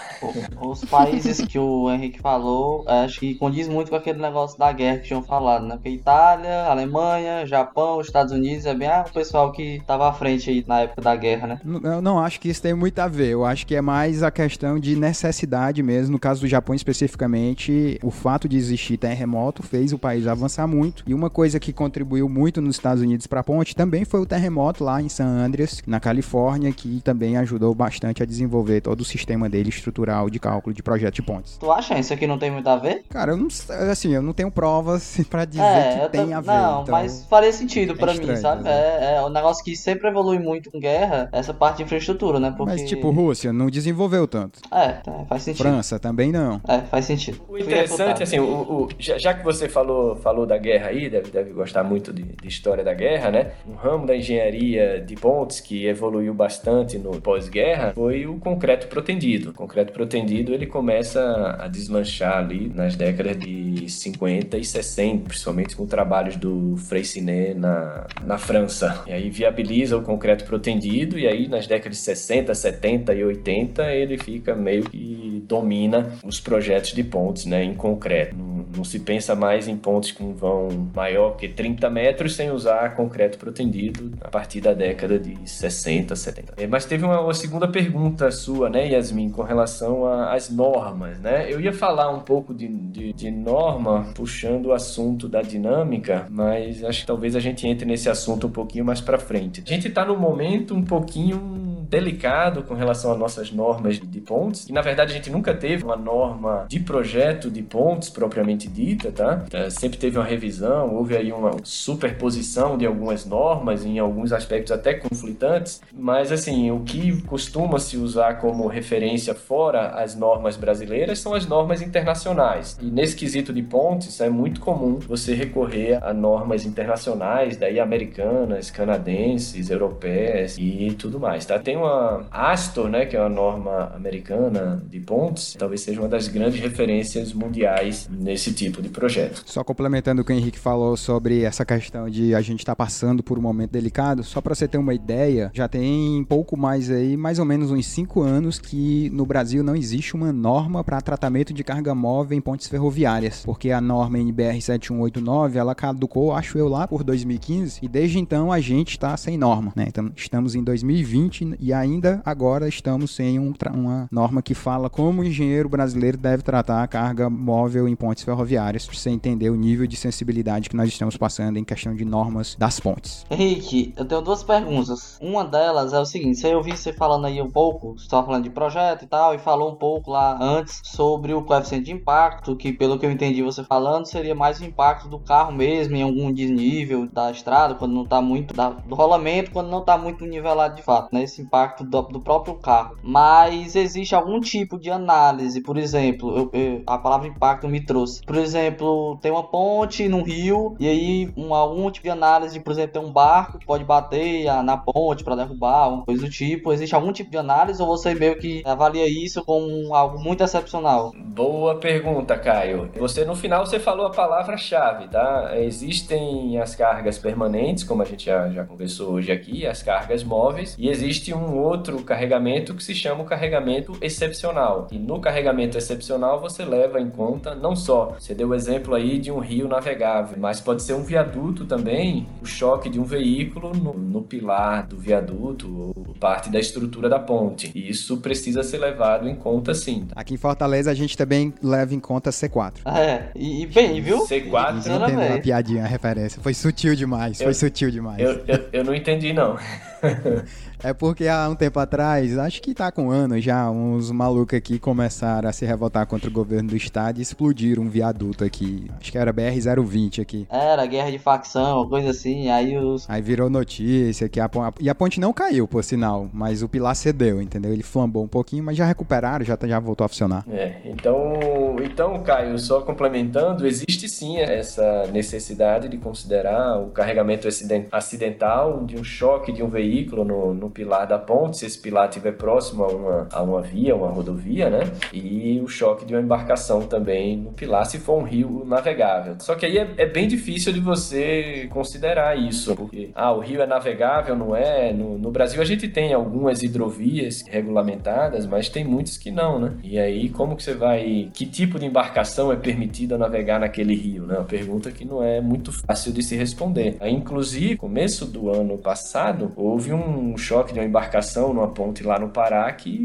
[SPEAKER 3] Os países que o Henrique falou, acho que condiz muito com aquele negócio da guerra que tinham falado, né? Porque Itália, Alemanha, Japão, Estados Unidos, é bem ah, o pessoal que estava à frente aí na época da guerra, né?
[SPEAKER 2] Eu não acho que isso tem muito a ver. Eu acho que é mais a questão de necessidade mesmo. No caso do Japão especificamente, o fato de existir terremoto terremoto fez o país avançar muito. E uma coisa que contribuiu muito nos Estados Unidos para a ponte também foi o terremoto lá em San Andreas, na Califórnia, que também ajudou bastante a desenvolver todo o sistema dele estrutural de cálculo de projeto de pontes.
[SPEAKER 3] Tu acha isso aqui não tem muito a ver?
[SPEAKER 2] Cara, eu não assim, eu não tenho provas para dizer é, que tem a ver.
[SPEAKER 3] Não, então... mas faria sentido é para mim, sabe? Né? É, é um negócio que sempre evolui muito com guerra, essa parte de infraestrutura, né?
[SPEAKER 2] Porque... Mas tipo, Rússia não desenvolveu tanto.
[SPEAKER 3] É, tá, faz sentido.
[SPEAKER 2] França também não.
[SPEAKER 3] É, faz sentido.
[SPEAKER 1] O interessante, assim, o, o já, já, que você falou, falou da guerra aí, deve, deve gostar muito de, de, história da guerra, né? Um ramo da engenharia de pontes que evoluiu bastante no pós-guerra foi o concreto protendido. O concreto protendido ele começa a desmanchar ali nas décadas de 50 e 60, principalmente com trabalhos do Freycinet na, na França. E aí viabiliza o concreto protendido e aí nas décadas de 60, 70 e 80 ele fica meio que domina os projetos de pontes, né, em concreto. Não, se pensa mais em pontes com vão maior que 30 metros sem usar concreto protendido a partir da década de 60, 70. É, mas teve uma, uma segunda pergunta sua, né, Yasmin, com relação às normas, né? Eu ia falar um pouco de, de, de norma, puxando o assunto da dinâmica, mas acho que talvez a gente entre nesse assunto um pouquinho mais para frente. A gente está num momento um pouquinho delicado com relação às nossas normas de pontes. E na verdade a gente nunca teve uma norma de projeto de pontes propriamente dita, tá? É, sempre teve uma revisão, houve aí uma superposição de algumas normas, em alguns aspectos até conflitantes, mas assim, o que costuma se usar como referência fora as normas brasileiras são as normas internacionais. E nesse quesito de pontes é muito comum você recorrer a normas internacionais, daí americanas, canadenses, europeias e tudo mais, tá? Tem uma Astor, né, que é uma norma americana de pontes, talvez seja uma das grandes referências mundiais nesse tipo de projeto.
[SPEAKER 2] Só complementando o que o Henrique falou sobre essa questão de a gente estar tá passando por um momento delicado, só para você ter uma ideia, já tem pouco mais aí, mais ou menos uns 5 anos que no Brasil não existe uma norma para tratamento de carga móvel em pontes ferroviárias, porque a norma NBR 7189, ela caducou, acho eu, lá por 2015, e desde então a gente está sem norma, né? Então, estamos em 2020 e ainda agora estamos sem um, uma norma que fala como o engenheiro brasileiro deve tratar a carga móvel em pontes ferroviárias, para você entender o nível de sensibilidade que nós estamos passando em questão de normas das pontes.
[SPEAKER 3] Henrique, eu tenho duas perguntas. Uma delas é o seguinte: você ouviu você falando aí um pouco, você estava falando de projeto e tal, e falou um pouco lá antes sobre o coeficiente de impacto, que pelo que eu entendi você falando, seria mais o impacto do carro mesmo em algum desnível da estrada, quando não está muito, da, do rolamento, quando não está muito nivelado de fato, né? Esse impacto do, do, próprio carro. Mas existe algum tipo de análise, por exemplo, eu, eu, a palavra impacto me trouxe. Por exemplo, tem uma ponte no rio, e aí um, algum tipo de análise, por exemplo, tem um barco que pode bater na ponte para derrubar, uma coisa do tipo. Existe algum tipo de análise ou você meio que avalia isso como algo muito excepcional?
[SPEAKER 1] Boa pergunta, Caio. Você no final você falou a palavra-chave, tá? Existem as cargas permanentes, como a gente já, já conversou hoje aqui, as cargas móveis, e existe um outro carregamento que se chama o carregamento excepcional. E no carregamento excepcional você leva em conta não só, você deu o exemplo aí de um rio navegável, mas pode ser um viaduto também, o choque de um veículo no, no pilar do viaduto ou parte da estrutura da ponte. E isso precisa ser levado em conta sim.
[SPEAKER 2] Aqui em Fortaleza a gente também leva em conta C4.
[SPEAKER 3] É, e, e bem, viu?
[SPEAKER 1] C4.
[SPEAKER 2] Não entendeu a piadinha, a referência. Foi sutil demais, eu, foi sutil demais.
[SPEAKER 1] Eu, eu, eu não entendi não.
[SPEAKER 2] É porque há um tempo atrás, acho que tá com anos já, uns malucos aqui começaram a se revoltar contra o governo do estado e explodiram um viaduto aqui. Acho que era BR-020 aqui.
[SPEAKER 3] Era, guerra de facção, coisa assim, aí os...
[SPEAKER 2] Aí virou notícia que a ponte... E a ponte não caiu, por sinal, mas o pilar cedeu, entendeu? Ele flambou um pouquinho, mas já recuperaram, já, tá, já voltou a funcionar.
[SPEAKER 1] É, então, então, Caio, só complementando, existe sim essa necessidade de considerar o carregamento acidental de um choque de um veículo no, no pilar da ponte, se esse pilar estiver próximo a uma, a uma via, uma rodovia, né? E o choque de uma embarcação também no pilar, se for um rio navegável. Só que aí é, é bem difícil de você considerar isso, porque, ah, o rio é navegável, não é? No, no Brasil a gente tem algumas hidrovias regulamentadas, mas tem muitas que não, né? E aí, como que você vai... Que tipo de embarcação é permitida navegar naquele rio, né? Uma pergunta que não é muito fácil de se responder. Aí, inclusive, começo do ano passado, houve um choque choque de uma embarcação numa ponte lá no Pará que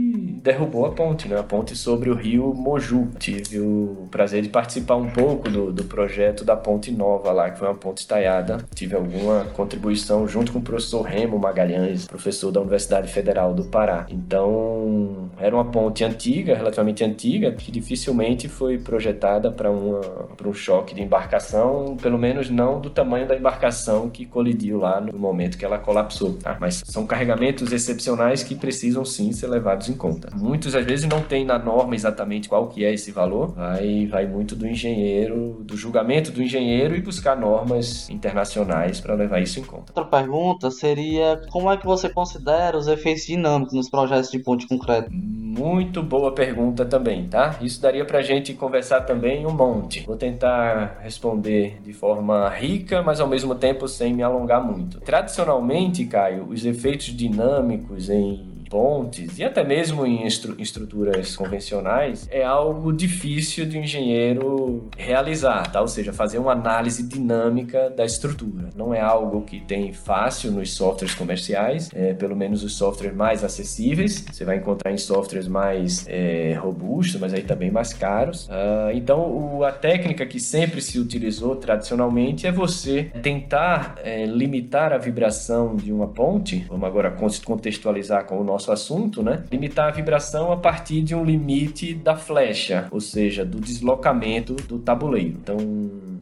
[SPEAKER 1] derrubou a ponte, né? A ponte sobre o rio Moju. Tive o prazer de participar um pouco do, do projeto da ponte nova lá, que foi uma ponte estaiada. Tive alguma contribuição junto com o professor Remo Magalhães, professor da Universidade Federal do Pará. Então, era uma ponte antiga, relativamente antiga, que dificilmente foi projetada para um choque de embarcação, pelo menos não do tamanho da embarcação que colidiu lá no momento que ela colapsou. Tá? Mas são carregamentos eventos excepcionais que precisam sim ser levados em conta. Muitas às vezes não tem na norma exatamente qual que é esse valor, vai, vai muito do engenheiro, do julgamento do engenheiro e buscar normas internacionais para levar isso em conta.
[SPEAKER 3] Outra pergunta seria como é que você considera os efeitos dinâmicos nos projetos de ponte concreto?
[SPEAKER 1] Muito boa pergunta também, tá? Isso daria para a gente conversar também um monte. Vou tentar responder de forma rica, mas ao mesmo tempo sem me alongar muito. Tradicionalmente, Caio, os efeitos dinâmicos em pontes e até mesmo em estru estruturas convencionais é algo difícil de um engenheiro realizar, tá? Ou seja, fazer uma análise dinâmica da estrutura. Não é algo que tem fácil nos softwares comerciais, é, pelo menos os softwares mais acessíveis. Você vai encontrar em softwares mais é, robustos, mas aí também mais caros. Uh, então, o, a técnica que sempre se utilizou tradicionalmente é você tentar é, limitar a vibração de uma ponte. Vamos agora contextualizar com o nosso assunto, né? Limitar a vibração a partir de um limite da flecha, ou seja, do deslocamento do tabuleiro. Então,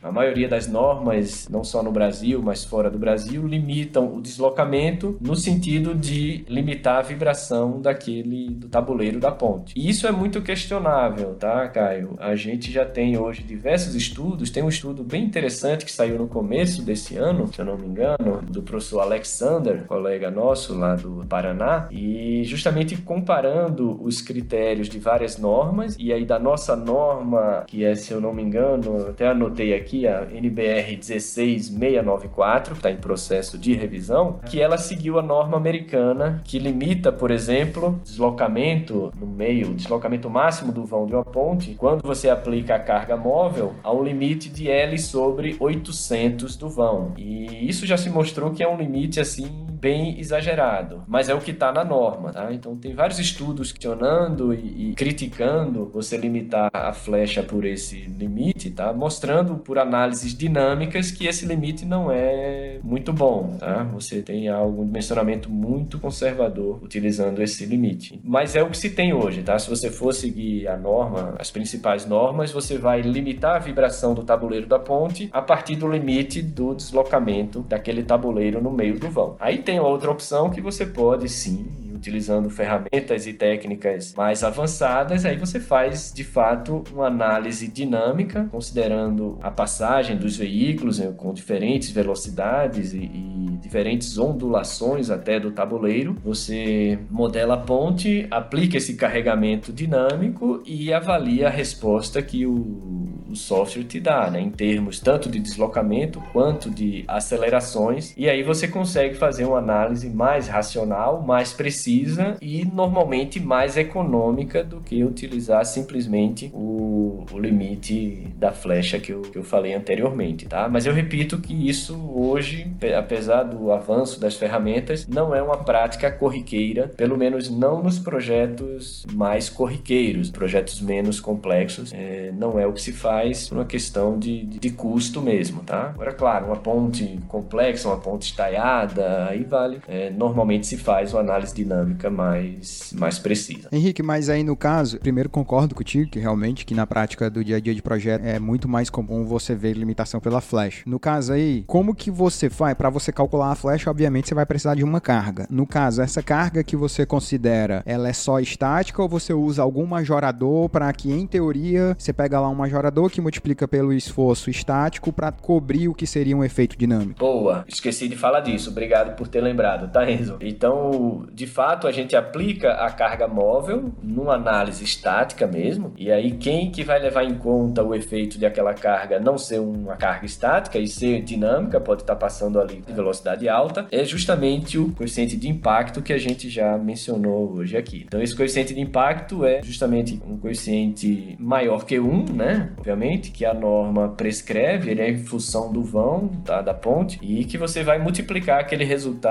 [SPEAKER 1] a maioria das normas, não só no Brasil, mas fora do Brasil, limitam o deslocamento no sentido de limitar a vibração daquele do tabuleiro da ponte. E isso é muito questionável, tá, Caio? A gente já tem hoje diversos estudos, tem um estudo bem interessante que saiu no começo desse ano, se eu não me engano, do professor Alexander, colega nosso lá do Paraná, e justamente comparando os critérios de várias normas, e aí da nossa norma, que é, se eu não me engano, até anotei aqui, a NBR 16694, está em processo de revisão, que ela seguiu a norma americana, que limita, por exemplo, deslocamento no meio, deslocamento máximo do vão de uma ponte, quando você aplica a carga móvel, a um limite de L sobre 800 do vão. E isso já se mostrou que é um limite assim bem exagerado, mas é o que está na norma, tá? Então tem vários estudos questionando e, e, criticando você limitar a flecha por esse limite, tá? Mostrando por análises dinâmicas que esse limite não é muito bom, tá? Você tem algum dimensionamento muito conservador utilizando esse limite, mas é o que se tem hoje, tá? Se você for seguir a norma, as principais normas, você vai limitar a vibração do tabuleiro da ponte a partir do limite do deslocamento daquele tabuleiro no meio do vão. Aí tem outra opção que você pode sim utilizando ferramentas e técnicas mais avançadas, aí você faz de fato uma análise dinâmica, considerando a passagem dos veículos né, com diferentes velocidades e, e diferentes ondulações até do tabuleiro. Você modela a ponte, aplica esse carregamento dinâmico e avalia a resposta que o, o software te dá, né, em termos tanto de deslocamento quanto de acelerações. E aí você consegue fazer uma análise mais racional, mais precisa e normalmente mais econômica do que utilizar simplesmente o, o limite da flecha que eu, que eu falei anteriormente, tá? Mas eu repito que isso hoje, apesar do avanço das ferramentas, não é uma prática corriqueira, pelo menos não nos projetos mais corriqueiros, projetos menos complexos, é, não é o que se faz por uma questão de, de, de custo mesmo, tá? Agora, claro, uma ponte complexa, uma ponte estaiada, aí vale. É, normalmente se faz uma análise dinâmica mais, mais precisa.
[SPEAKER 2] Henrique, mas aí no caso, primeiro concordo contigo que realmente que na prática do dia a dia de projeto é muito mais comum você ver limitação pela flash. No caso aí, como que você faz para você calcular a flash? Obviamente você vai precisar de uma carga. No caso, essa carga que você considera, ela é só estática ou você usa algum majorador para que em teoria você pega lá um majorador que multiplica pelo esforço estático para cobrir o que seria um efeito dinâmico?
[SPEAKER 1] Boa, esqueci de falar disso. Obrigado por ter lembrado, tá Enzo? Então, de fato a gente aplica a carga móvel numa análise estática mesmo, e aí quem que vai levar em conta o efeito de aquela carga não ser uma carga estática e ser dinâmica, pode estar passando ali de velocidade alta, é justamente o coeficiente de impacto que a gente já mencionou hoje aqui. Então esse coeficiente de impacto é justamente um coeficiente maior que 1, né? Obviamente, que a norma prescreve, ele é em função do vão tá, da ponte, e que você vai multiplicar aquele resultado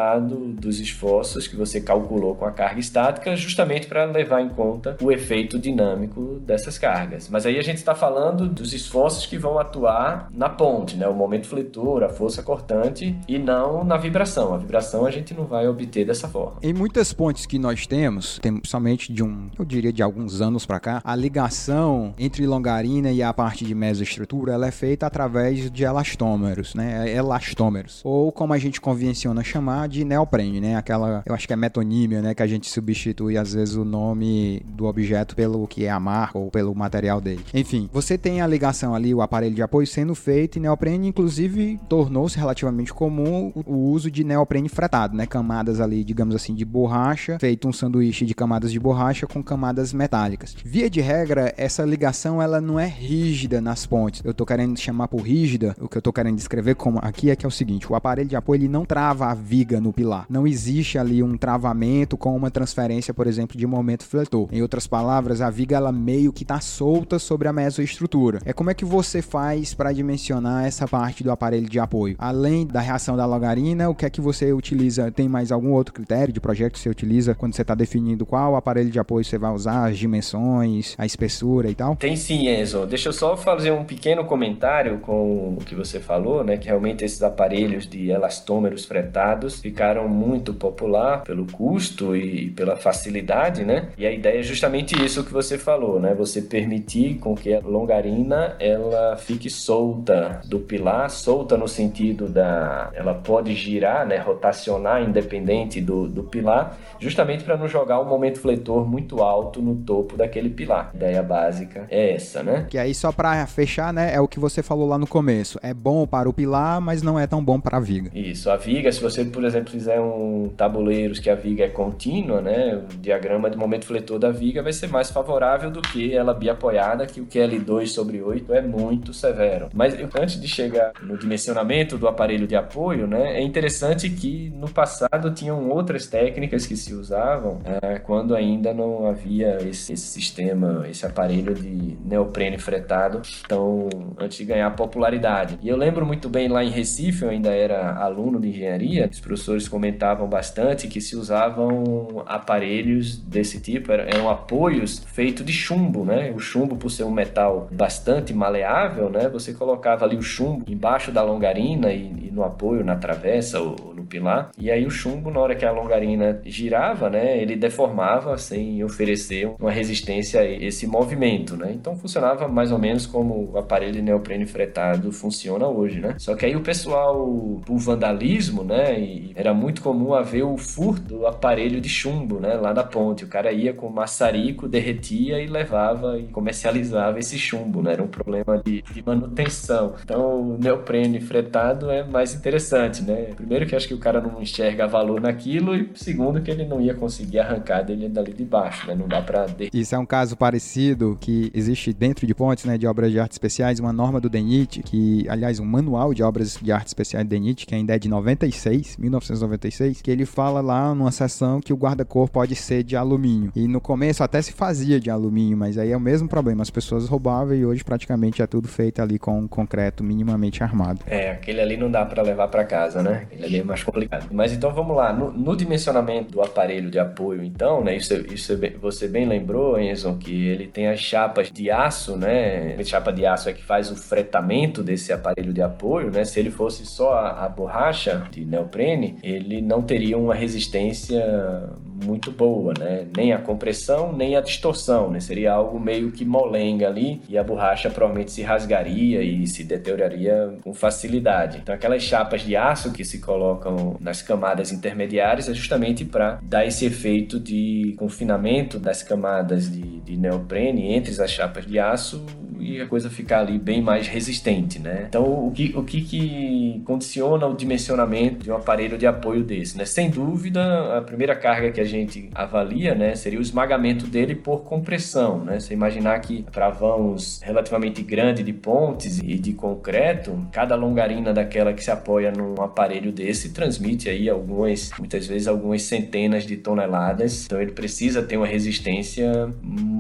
[SPEAKER 1] dos esforços que você calculou com a carga estática, justamente para levar em conta o efeito dinâmico dessas cargas. Mas aí a gente está falando dos esforços que vão atuar na ponte, né? o momento fletor, a força cortante, e não na vibração. A vibração a gente não vai obter dessa forma.
[SPEAKER 2] Em muitas pontes que nós temos, tem somente de um, eu diria de alguns anos para cá, a ligação entre longarina e a parte de mesoestrutura ela é feita através de elastômeros, né? Elastômeros. Ou como a gente convenciona chamar de neoprene, né? Aquela, eu acho que é metonímia, né, que a gente substitui às vezes o nome do objeto pelo que é a marca ou pelo material dele. Enfim, você tem a ligação ali, o aparelho de apoio sendo feito e neoprene, inclusive, tornou-se relativamente comum o uso de neoprene fretado, né, camadas ali, digamos assim, de borracha, feito um sanduíche de camadas de borracha com camadas metálicas. Via de regra, essa ligação ela não é rígida nas pontes. Eu tô querendo chamar por rígida, o que eu tô querendo descrever como aqui é que é o seguinte, o aparelho de apoio ele não trava a viga no pilar. Não existe ali um travamento com uma transferência, por exemplo, de momento fletor. Em outras palavras, a viga ela meio que está solta sobre a mesoestrutura. É como é que você faz para dimensionar essa parte do aparelho de apoio? Além da reação da logarina, o que é que você utiliza? Tem mais algum outro critério de projeto que você utiliza quando você está definindo qual aparelho de apoio você vai usar, as dimensões, a espessura e tal?
[SPEAKER 1] Tem sim, Enzo. Deixa eu só fazer um pequeno comentário com o que você falou, né? Que realmente esses aparelhos de elastômeros fretados ficaram muito popular pelo custo e pela facilidade, né? E a ideia é justamente isso que você falou, né? Você permitir com que a longarina ela fique solta do pilar, solta no sentido da ela pode girar, né, rotacionar independente do, do pilar, justamente para não jogar um momento fletor muito alto no topo daquele pilar. A ideia básica é essa, né?
[SPEAKER 2] Que aí só para fechar, né, é o que você falou lá no começo. É bom para o pilar, mas não é tão bom para a viga.
[SPEAKER 1] Isso, a viga, se você, por exemplo, fizer um tabuleiros que a viga é contínua, né, o diagrama de momento fletor da viga vai ser mais favorável do que ela biapoiada, que o QL2 sobre 8 é muito severo. Mas antes de chegar no dimensionamento do aparelho de apoio, né, é interessante que no passado tinham outras técnicas que se usavam é, quando ainda não havia esse, esse, sistema, esse aparelho de neoprene fretado, então antes de ganhar popularidade. E eu lembro muito bem lá em Recife, eu ainda era aluno de engenharia, os professores comentavam bastante que se usavam aparelhos desse tipo, eram apoios feitos de chumbo, né? O chumbo, por ser um metal bastante maleável, né? Você colocava ali o chumbo embaixo da longarina e, e no apoio, na travessa ou no pilar, e aí o chumbo, na hora que a longarina girava, né? Ele deformava sem oferecer uma resistência a esse movimento, né? Então funcionava mais ou menos como o aparelho de neoprene fretado funciona hoje, né? Só que aí o pessoal, por vandalismo, né? E era muito comum haver o furto do aparelho de chumbo, né? Lá da ponte. O cara ia com maçarico, derretia e levava e comercializava esse chumbo, né? Era um problema de, de manutenção. Então o neoprene fretado é mais interessante, né? Primeiro que acho que o cara não enxerga valor naquilo e segundo que ele não ia conseguir arrancar dele dali de baixo, né? Não dá para
[SPEAKER 2] Isso é um caso parecido que existe dentro de pontes, né, de obras de artes especiais, uma norma do DENIT, que aliás um manual de obras de arte especiais do DENIT, que ainda é de 96, 1996, que ele fala lá numa seção que o guarda-cor pode ser de alumínio. E no começo até se fazia de alumínio, mas aí é o mesmo problema, as pessoas roubavam e hoje praticamente é tudo feito ali com concreto minimamente armado.
[SPEAKER 1] É, aquele ali não dá para levar para casa, né? Aquele ali é mais complicado. Mas então vamos lá, no, no dimensionamento do aparelho de apoio, então, né? Isso, isso você bem lembrou, Enzo, que ele tem as chapas de aço, né? A chapa de aço é que faz o fretamento desse aparelho de apoio, né? Se ele fosse só a, a borracha de neoprene, ele não teria uma resistência muito boa, né? Nem a compressão, nem a distorção, né? Seria algo meio que molenga ali e a borracha provavelmente se rasgaria e se deterioraria com facilidade. Então aquelas chapas de aço que se colocam nas camadas intermediárias é justamente para dar esse efeito de confinamento das camadas de, de neoprene entre as chapas de aço e a coisa ficar ali bem mais resistente, né? Então, o que, o que, que condiciona o dimensionamento de um aparelho de apoio desse, né? Sem dúvida, a primeira carga que a gente avalia, né, seria o esmagamento dele por compressão, né? Você imaginar que para vãos relativamente grandes de pontes e de concreto, cada longarina daquela que se apoia num aparelho desse transmite aí algumas, muitas vezes algumas centenas de toneladas. Então, ele precisa ter uma resistência muito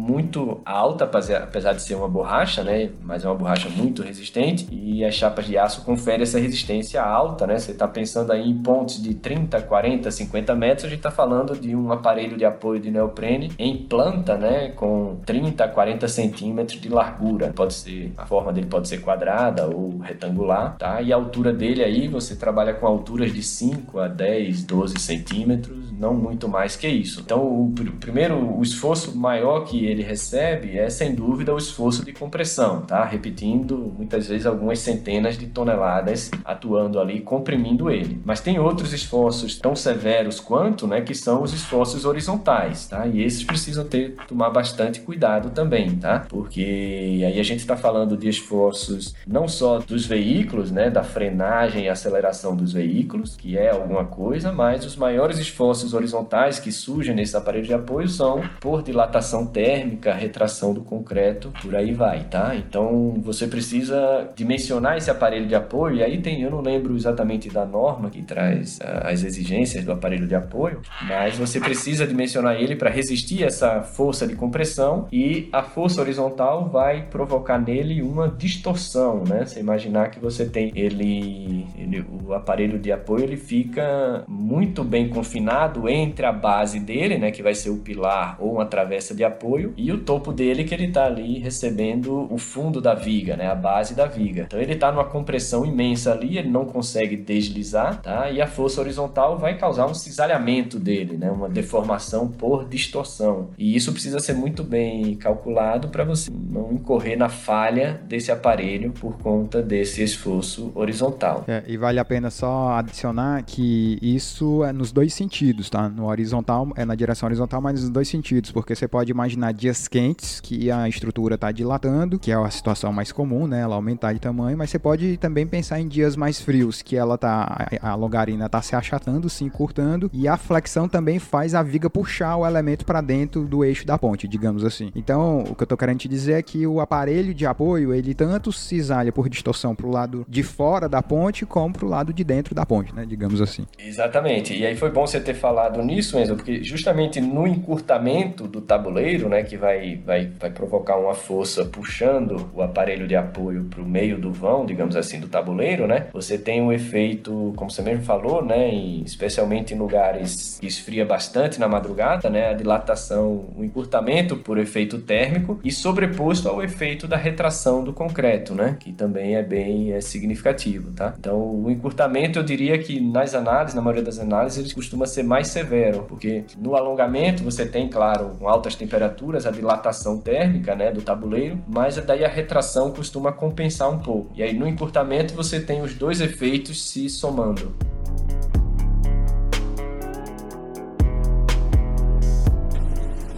[SPEAKER 1] alta, apesar de ser uma borracha, né? Mas é uma borracha muito resistente e as chapas de aço conferem essa resistência alta, né? Você está pensando aí em pontes de 30, 40, 50 metros, a gente está falando de um aparelho de apoio de neoprene em planta, né? Com 30, 40 centímetros de largura. Pode ser, a forma dele pode ser quadrada ou retangular, tá? E a altura dele aí, você trabalha com alturas de 5 a 10, 12 centímetros, não muito mais que isso. Então, o primeiro, o esforço maior que ele recebe é, sem dúvida, o esforço de compressão, tá? Repetindo, muitas vezes, algumas centenas de toneladas atuando ali, comprimindo ele. Mas tem outros esforços tão severos quanto, né, que são os esforços horizontais, tá? E esses precisam ter, tomar bastante cuidado também, tá? Porque aí a gente está falando de esforços não só dos veículos, né, da frenagem e aceleração dos veículos, que é alguma coisa, mas os maiores esforços horizontais que surgem nesse aparelho de apoio são por dilatação térmica, retração do concreto, por aí vai, tá? Então você precisa dimensionar esse aparelho de apoio, e aí tem, eu não lembro exatamente da norma que traz uh, as exigências do aparelho de apoio, mas você precisa dimensionar ele para resistir essa força de compressão e a força horizontal vai provocar nele uma distorção, né? Você imaginar que você tem ele, ele o aparelho de apoio ele fica muito bem confinado entre a base dele, né, que vai ser o pilar ou uma travessa de apoio, e o topo dele que ele está ali recebendo o fundo da viga, né, a base da viga. Então ele está numa compressão imensa ali, ele não consegue deslizar, tá? E a força horizontal vai causar um cisalhamento dele, né, uma deformação por distorção. E isso precisa ser muito bem calculado para você não incorrer na falha desse aparelho por conta desse esforço horizontal.
[SPEAKER 2] É, e vale a pena só adicionar que isso é nos dois sentidos, tá? No horizontal, é na direção horizontal, mas nos dois sentidos, porque você pode imaginar dias quentes que a estrutura está dilatando, que é a situação mais comum, né? Ela aumentar de tamanho, mas você pode também pensar em dias mais frios, que ela tá a logarina tá se achatando, se encurtando, e a flexão também faz a viga puxar o elemento para dentro do eixo da ponte, digamos assim. Então, o que eu tô querendo te dizer é que o aparelho de apoio, ele tanto cisalha por distorção pro lado de fora da ponte, como pro lado de dentro da ponte, né? Digamos assim.
[SPEAKER 1] Exatamente. E aí foi bom você ter falado nisso, Enzo, porque justamente no encurtamento do tabuleiro, né, que vai, vai, vai provocar uma força puxando o aparelho de apoio para o meio do vão, digamos assim, do tabuleiro, né, você tem um efeito, como você mesmo falou, né, especialmente em lugares que esfria bastante na madrugada, né, a dilatação, o encurtamento por efeito térmico e sobreposto ao efeito da retração do concreto, né, que também é bem é significativo, tá? Então, o encurtamento, eu diria que nas análises, na maioria das análises, ele costuma ser mais severo, porque no alongamento você tem, claro, altas temperaturas, a dilatação térmica né, do tabuleiro, mas daí a retração costuma compensar um pouco. E aí no encurtamento você tem os dois efeitos se somando.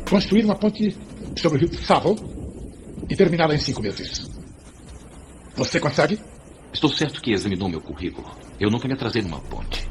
[SPEAKER 8] Construir uma ponte sobre o rio Savo e terminá-la em cinco meses. Você consegue?
[SPEAKER 9] Estou certo que examinou meu currículo. Eu nunca me atrasei numa ponte.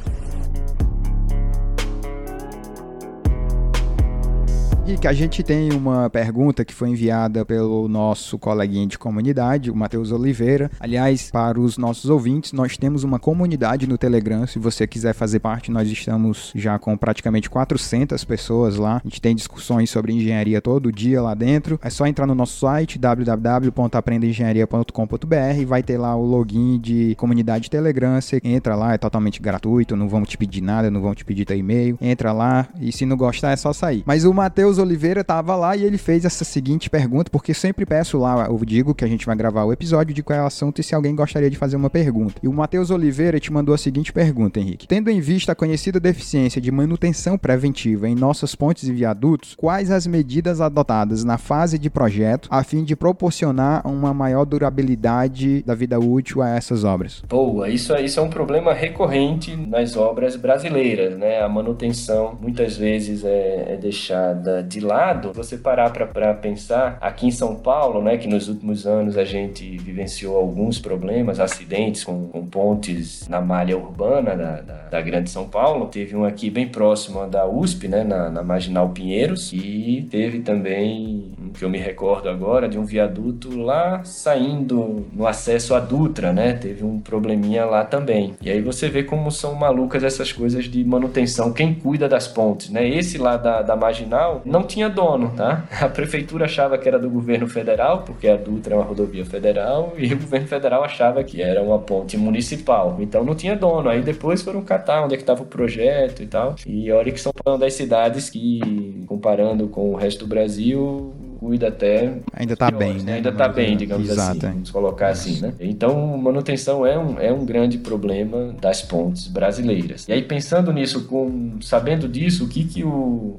[SPEAKER 2] Rick, a gente tem uma pergunta que foi enviada pelo nosso coleguinha de comunidade, o Matheus Oliveira. Aliás, para os nossos ouvintes, nós temos uma comunidade no Telegram. Se você quiser fazer parte, nós estamos já com praticamente 400 pessoas lá. A gente tem discussões sobre engenharia todo dia lá dentro. É só entrar no nosso site www.aprendeengenharia.com.br e vai ter lá o login de comunidade Telegram. Você entra lá, é totalmente gratuito, não vão te pedir nada, não vão te pedir teu e-mail. Entra lá e se não gostar é só sair. Mas o Matheus Matheus Oliveira estava lá e ele fez essa seguinte pergunta, porque sempre peço lá, eu digo que a gente vai gravar o episódio de qual é o assunto e se alguém gostaria de fazer uma pergunta. E o Matheus Oliveira te mandou a seguinte pergunta, Henrique. Tendo em vista a conhecida deficiência de manutenção preventiva em nossas pontes e viadutos, quais as medidas adotadas na fase de projeto a fim de proporcionar uma maior durabilidade da vida útil a essas obras?
[SPEAKER 1] Boa, isso, é, isso é um problema recorrente nas obras brasileiras, né? A manutenção muitas vezes é, é deixada de lado, você parar para pensar aqui em São Paulo, né, que nos últimos anos a gente vivenciou alguns problemas, acidentes com, com pontes na malha urbana da, da, da, Grande São Paulo. Teve um aqui bem próximo da USP, né, na, na Marginal Pinheiros, e teve também, que eu me recordo agora, de um viaduto lá saindo no acesso à Dutra, né, teve um probleminha lá também. E aí você vê como são malucas essas coisas de manutenção, quem cuida das pontes, né? Esse lá da, da Marginal não tinha dono, tá? A prefeitura achava que era do governo federal, porque a Dutra é uma rodovia federal, e o governo federal achava que era uma ponte municipal. Então não tinha dono. Aí depois foram catar onde é que estava o projeto e tal. E olha que São uma das cidades que, comparando com o resto do Brasil, cuida até.
[SPEAKER 2] Ainda está bem, né?
[SPEAKER 1] Ainda está bem, digamos assim, Exato, assim. Vamos colocar assim, né? Então, manutenção é um, é um grande problema das pontes brasileiras. E aí, pensando nisso, com, sabendo disso, o que, que o,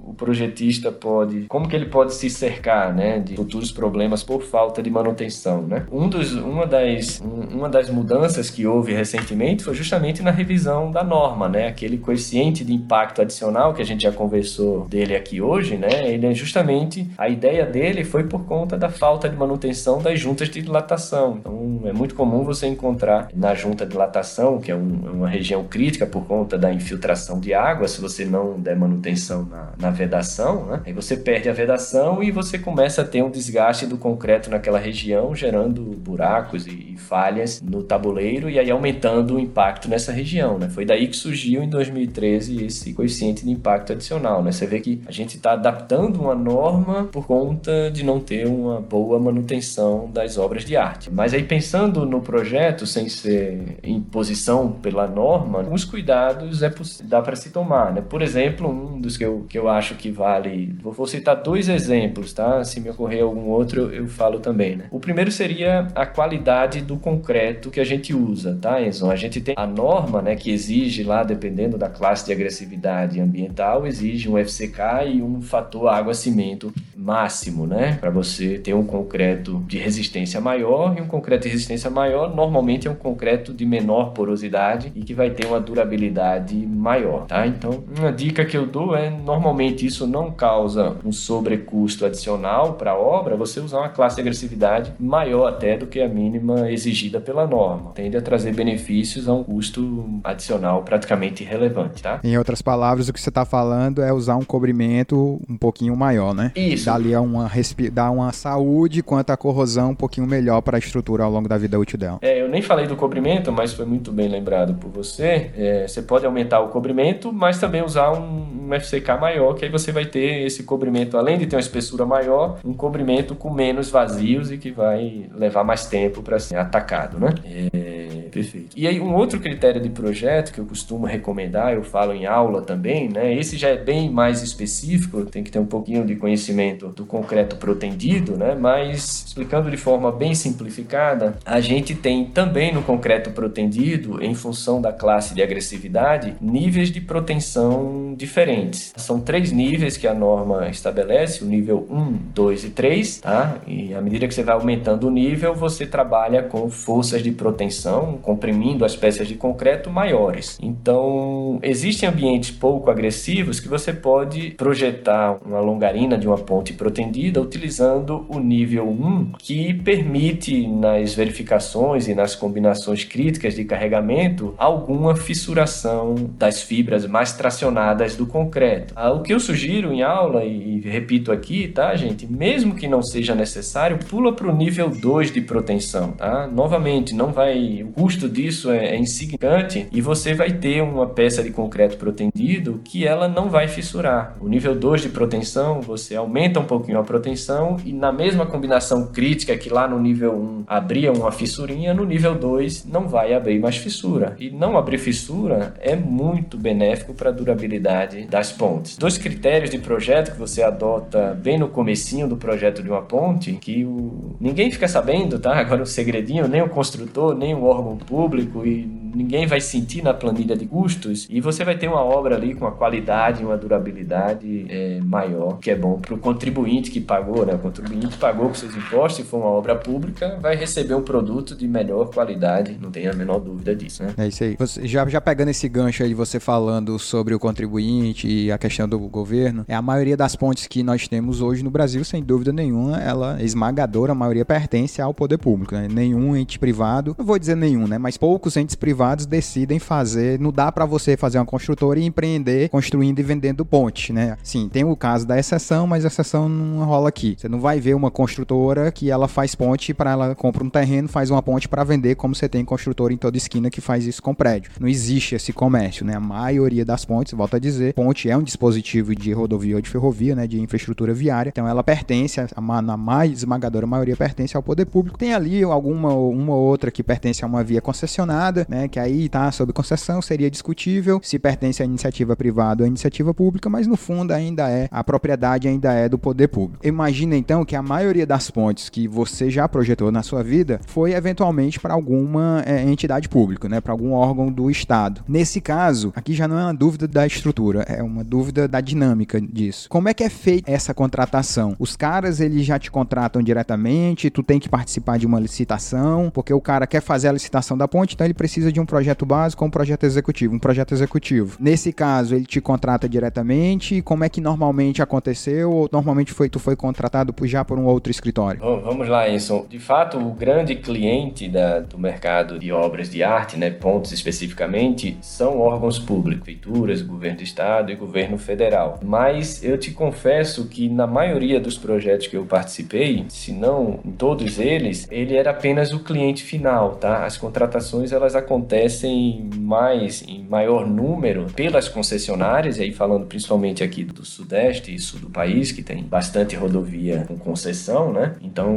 [SPEAKER 1] o projetista pode. Como que ele pode se cercar, né? De futuros problemas por falta de manutenção, né? Um dos, uma, das, um, uma das mudanças que houve recentemente foi justamente na revisão da norma, né? Aquele coeficiente de impacto adicional que a gente já conversou dele aqui hoje, né? Ele é justamente a ideia dele dele foi por conta da falta de manutenção das juntas de dilatação. Então, é muito comum você encontrar na junta de dilatação, que é um, é uma região crítica por conta da infiltração de água, se você não der manutenção na, na vedação, né? aí você perde a vedação e você começa a ter um desgaste do concreto naquela região, gerando buracos e, e falhas no tabuleiro e aí aumentando o impacto nessa região. Né? Foi daí que surgiu em 2013 esse coeficiente de impacto adicional. Né? Você vê que a gente está adaptando uma norma por conta de não ter uma boa manutenção das obras de arte. Mas aí pensando no projeto, sem ser imposição pela norma, os cuidados é dá para se tomar, né? Por exemplo, um dos que eu, que eu acho que vale, vou citar dois exemplos, tá? Se me ocorrer algum outro, eu, eu falo também, né? O primeiro seria a qualidade do concreto que a gente usa, tá, Enzo? A gente tem a norma, né, que exige lá, dependendo da classe de agressividade ambiental, exige um FCK e um fator água-cimento máximo, né? Para você ter um concreto de resistência maior e um concreto de resistência maior normalmente é um concreto de menor porosidade e que vai ter uma durabilidade maior, tá? Então, uma dica que eu dou é normalmente isso não causa um sobrecusto adicional para a obra, você usar uma classe de agressividade maior até do que a mínima exigida pela norma. Tende a trazer benefícios a um custo adicional praticamente irrelevante, tá?
[SPEAKER 2] Em outras palavras, o que você está falando é usar um cobrimento um pouquinho maior, né?
[SPEAKER 1] Isso.
[SPEAKER 2] Dá ali uma, dá uma saúde quanto à corrosão um pouquinho melhor para a estrutura ao longo da vida útil dela.
[SPEAKER 1] É, eu nem falei do cobrimento, mas foi muito bem lembrado por você. É, você pode aumentar o cobrimento, mas também usar um, um FCK maior, que aí você vai ter esse cobrimento, além de ter uma espessura maior, um cobrimento com menos vazios e que vai levar mais tempo para ser atacado, né? É, perfeito. E aí um outro critério de projeto que eu costumo recomendar, eu falo em aula também, né? Esse já é bem mais específico, tem que ter um pouquinho de conhecimento do concreto protendido, né? Mas explicando de forma bem simplificada, a gente tem também no concreto protendido, em função da classe de agressividade, níveis de proteção diferentes. São três níveis que a norma estabelece, o nível 1, 2 e 3, tá? E à medida que você vai aumentando o nível, você trabalha com forças de proteção, comprimindo as peças de concreto maiores. Então, existem ambientes pouco agressivos que você pode projetar uma longarina de uma ponte protendida utilizando o nível 1, que permite nas verificações e nas combinações críticas de carregamento alguma fissuração das fibras mais tracionadas do concreto. Ah, o que eu sugiro em aula, e repito aqui, tá, gente? Mesmo que não seja necessário, pula para o nível 2 de proteção, tá? Novamente, não vai. O custo disso é, é insignificante e você vai ter uma peça de concreto protendido que ela não vai fissurar. O nível 2 de proteção, você aumenta um pouquinho a proteção e na mesma combinação crítica que lá no nível 1 abria uma fissurinha, no nível 2 não vai abrir mais fissura. E não abrir fissura é muito benéfico para a durabilidade das pontes. Dois critérios de projeto que você adota bem no comecinho do projeto de uma ponte, que o... ninguém fica sabendo, tá? Agora o segredinho, nem o construtor, nem o órgão público e ninguém vai sentir na planilha de custos e você vai ter uma obra ali com uma qualidade e uma durabilidade é, maior, que é bom para o que pagou, né? O contribuinte pagou com seus impostos, se for uma obra pública, vai receber um produto de melhor qualidade, não tem a menor dúvida disso, né?
[SPEAKER 2] É isso aí. Já, já pegando esse gancho aí você falando sobre o contribuinte e a questão do governo, é a maioria das pontes que nós temos hoje no Brasil, sem dúvida nenhuma, ela esmagadora, a maioria pertence ao poder público, né? Nenhum ente privado, não vou dizer nenhum, né? Mas poucos entes privados privados decidem fazer, não dá para você fazer uma construtora e empreender construindo e vendendo ponte, né? Sim, tem o caso da exceção, mas a exceção não rola aqui. Você não vai ver uma construtora que ela faz ponte para ela compra um terreno, faz uma ponte para vender, como você tem construtora em toda esquina que faz isso com prédio. Não existe esse comércio, né? A maioria das pontes, volto a dizer, ponte é um dispositivo de rodovia ou de ferrovia, né, de infraestrutura viária. Então ela pertence a, na mais esmagadora maioria pertence ao poder público. Tem ali alguma uma outra que pertence a uma via concessionada, né, que aí está sob concessão, seria discutível se pertence à iniciativa privada ou à iniciativa pública, mas no fundo ainda é, a propriedade ainda é do poder público. Imagina então que a maioria das pontes que você já projetou na sua vida foi eventualmente para alguma é, entidade pública, né, para algum órgão do Estado. Nesse caso, aqui já não é uma dúvida da estrutura, é uma dúvida da dinâmica disso. Como é que é feita essa contratação? Os caras eles já te contratam diretamente, tu tem que participar de uma licitação, porque o cara quer fazer a licitação da ponte, então ele precisa de um projeto básico ou um projeto executivo. Um projeto executivo. Nesse caso, ele te contrata diretamente. Como é que normalmente aconteceu? Ou normalmente foi, tu foi contratado por, já por um outro escritório?
[SPEAKER 1] Bom, vamos lá, Enson. De fato, o grande cliente da, do mercado de obras de arte, né, pontos especificamente, são órgãos públicos, prefeituras, governo do estado e governo federal. Mas eu te confesso que na maioria dos projetos que eu participei, se não em todos eles, ele era apenas o cliente final, tá? As contratações elas acontecem mais, em maior número, pelas concessionárias, e aí falando principalmente aqui do Sudeste e Sul do país, que tem bastante rodovia com concessão, né? Então,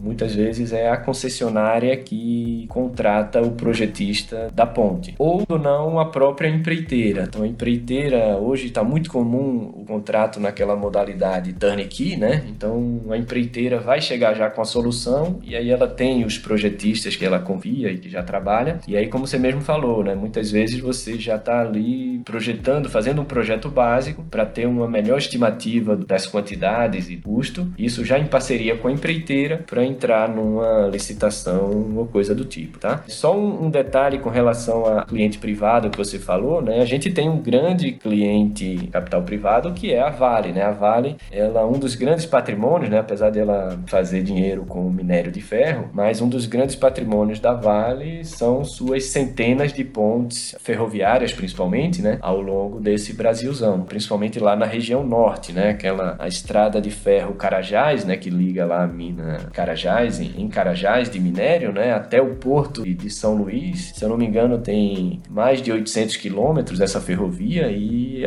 [SPEAKER 1] muitas vezes é a concessionária que contrata o projetista da ponte, ou não a própria empreiteira. Então, a empreiteira hoje está muito comum o contrato naquela modalidade turnkey, né? Então, a empreiteira vai chegar já com a solução e aí ela tem os projetistas que ela confia e que já trabalha. E aí, como você mesmo falou, né? Muitas vezes você já está ali projetando, fazendo um projeto básico para ter uma melhor estimativa das quantidades e custo. Isso já em parceria com a empreiteira para entrar numa licitação ou coisa do tipo, tá? Só um, detalhe com relação a cliente privado que você falou, né? A gente tem um grande cliente capital privado que é a Vale, né? A Vale, ela é um dos grandes patrimônios, né? Apesar dela fazer dinheiro com o minério de ferro, mas um dos grandes patrimônios da Vale são suas centenas de pontes ferroviárias, principalmente, né? Ao longo desse Brasilzão, principalmente lá na região norte, né? Aquela a estrada de ferro Carajás, né? Que liga lá a mina Carajás, em Carajás de minério, né? Até o porto de São Luís. Se eu não me engano, tem mais de 800 quilômetros essa ferrovia e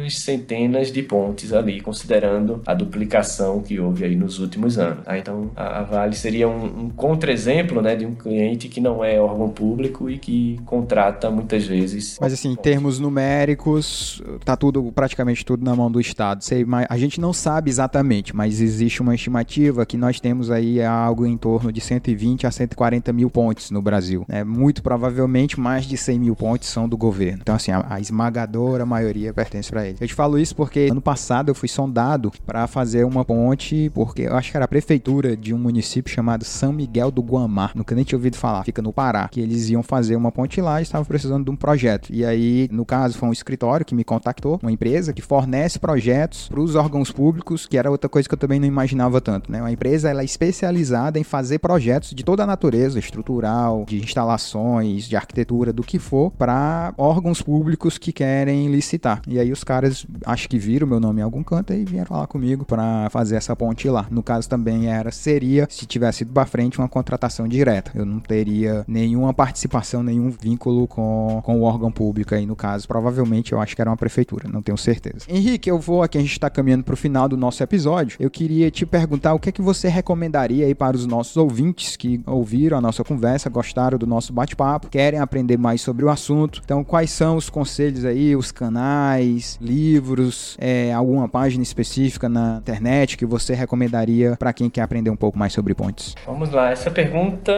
[SPEAKER 1] algumas centenas de pontes ali, considerando a duplicação que houve aí nos últimos anos. Tá? Então, a Vale seria um, um contra-exemplo, né? De um cliente que não é órgão público e que contrata muitas vezes.
[SPEAKER 2] Mas assim, em termos numéricos, tá tudo, praticamente tudo na mão do Estado. A gente não sabe exatamente, mas existe uma estimativa que nós temos aí algo em torno de 120 a 140 mil pontes no Brasil. É, muito provavelmente mais de 100 mil pontes são do governo. Então, assim, a, a esmagadora maioria pertence para ele. Eu te falo isso porque ano passado eu fui sondado para fazer uma ponte, porque eu acho que era a prefeitura de um município chamado São Miguel do Guamá, nunca nem tinha ouvido falar, fica no Pará, que eles iam fazer uma ponte lá e estavam precisando de um projeto. E aí, no caso, foi um escritório que me contactou, uma empresa que fornece projetos para os órgãos públicos, que era outra coisa que eu também não imaginava tanto, né? Uma empresa ela é especializada em fazer projetos de toda a natureza, estrutural, de instalações, de arquitetura, do que for, para órgãos públicos que querem licitar. E aí os caras acho que viram meu nome em algum canto e vieram falar comigo para fazer essa ponte lá. No caso também era seria se tivesse ido para frente uma contratação direta. Eu não teria nenhuma participação, nenhum vínculo com, com o órgão público aí no caso. Provavelmente eu acho que era uma prefeitura, não tenho certeza. Henrique, eu vou aqui, a gente está caminhando para o final do nosso episódio. Eu queria te perguntar o que é que você recomendaria aí para os nossos ouvintes que ouviram a nossa conversa, gostaram do nosso bate-papo, querem aprender mais sobre o assunto. Então, quais são os conselhos aí, os canais, livros, é, alguma página específica na internet que você recomendaria para quem quer aprender um pouco mais sobre pontes?
[SPEAKER 1] Vamos lá, essa pergunta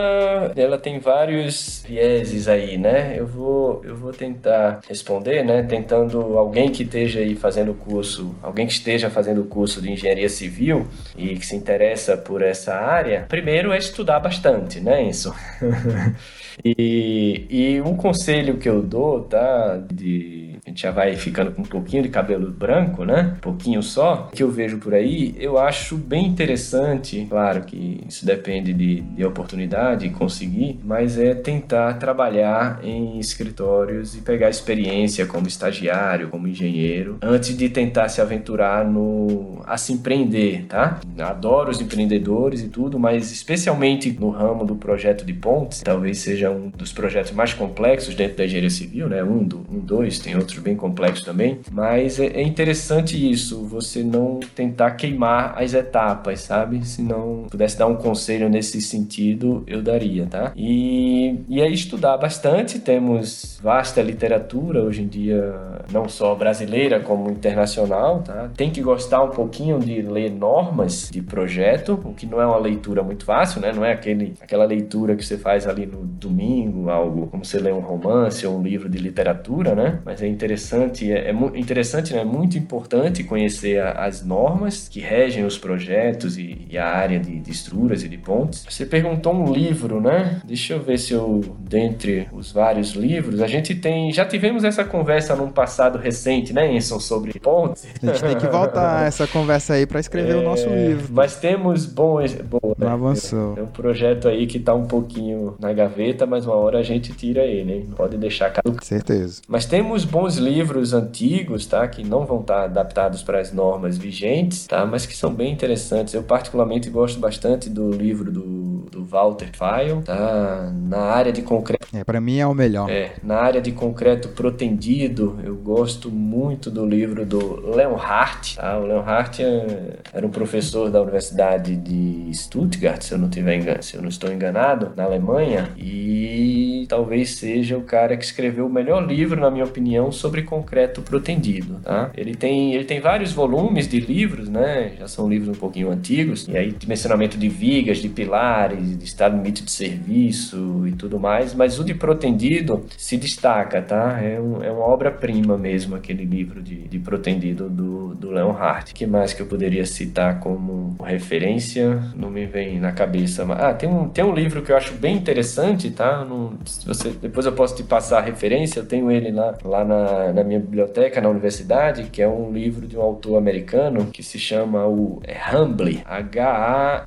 [SPEAKER 1] ela tem vários vieses aí, né? Eu vou, eu vou tentar responder, né? Tentando alguém que esteja aí fazendo o curso, alguém que esteja fazendo o curso de engenharia civil e que se interessa por essa área, primeiro é estudar bastante, né, isso. e, e um conselho que eu dou, tá, de a gente já vai ficando com um pouquinho de cabelo branco, né? Um pouquinho só, que eu vejo por aí, eu acho bem interessante, claro que isso depende de, de oportunidade conseguir, mas é tentar trabalhar em escritórios e pegar experiência como estagiário, como engenheiro, antes de tentar se aventurar no a se empreender, tá? Adoro os empreendedores e tudo, mas especialmente no ramo do projeto de pontes, talvez seja um dos projetos mais complexos dentro da engenharia civil, né? Um, do, um dois, tem outros bem complexos também, mas é, é interessante isso, você não tentar queimar as etapas, sabe? Se não pudesse dar um conselho nesse sentido, eu daria, tá? E, e aí estudar bastante, temos vasta literatura hoje em dia, não só brasileira como internacional, tá? Tem que gostar um pouquinho de ler normas de projeto, o que não é uma leitura muito fácil, né? Não é aquele, aquela leitura que você faz ali no domingo, algo como você lê um romance ou um livro de literatura, né? Mas é interessante, é, é interessante, né? É muito importante conhecer a, as normas que regem os projetos e, e a área de, de estruturas e de pontes. Você perguntou um livro, né? Deixa eu ver se eu, dentre os vários livros, a gente tem, já tivemos essa conversa num passado recente, né, Enson, sobre pontes.
[SPEAKER 2] A gente tem que voltar essa conversa aí para escrever é, o nosso livro.
[SPEAKER 1] Mas temos bons,
[SPEAKER 2] bom, não né? avançou.
[SPEAKER 1] É um projeto aí que tá um pouquinho na gaveta, mas uma hora a gente tira ele, hein? Pode deixar caducar.
[SPEAKER 2] Certeza.
[SPEAKER 1] Mas temos bons livros antigos, tá? Que não vão estar adaptados para as normas vigentes, tá? Mas que são bem interessantes. Eu particularmente gosto bastante do livro do, do Walter File, tá? Na área de concreto.
[SPEAKER 2] É, para mim é o melhor.
[SPEAKER 1] É, na área de concreto protendido, eu gosto muito do livro do Leonhardt, tá? O Leonhardt é, era um professor da Universidade de Stuttgart, se eu não tiver engan se eu não estou enganado, na Alemanha, e talvez seja o cara que escreveu o melhor livro, na minha opinião, sobre concreto protendido, tá? Ele tem, ele tem vários volumes de livros, né? Já são livros um pouquinho antigos, e aí dimensionamento de vigas, de pilares, de estado limite de serviço e tudo mais, mas o de protendido se destaca, tá? É, um, é uma obra-prima mesmo, aquele livro de, de protendido do, do Leonhardt. que mais que eu poderia citar como referência? Não me vem na cabeça. Mas, ah, tem um, tem um livro que eu acho bem interessante, tá? Não, se você, depois eu posso te passar a referência, eu tenho ele lá, lá na, na minha biblioteca, na universidade, que é um livro de um autor americano que se chama o Humble, H-A-M-B-L-Y,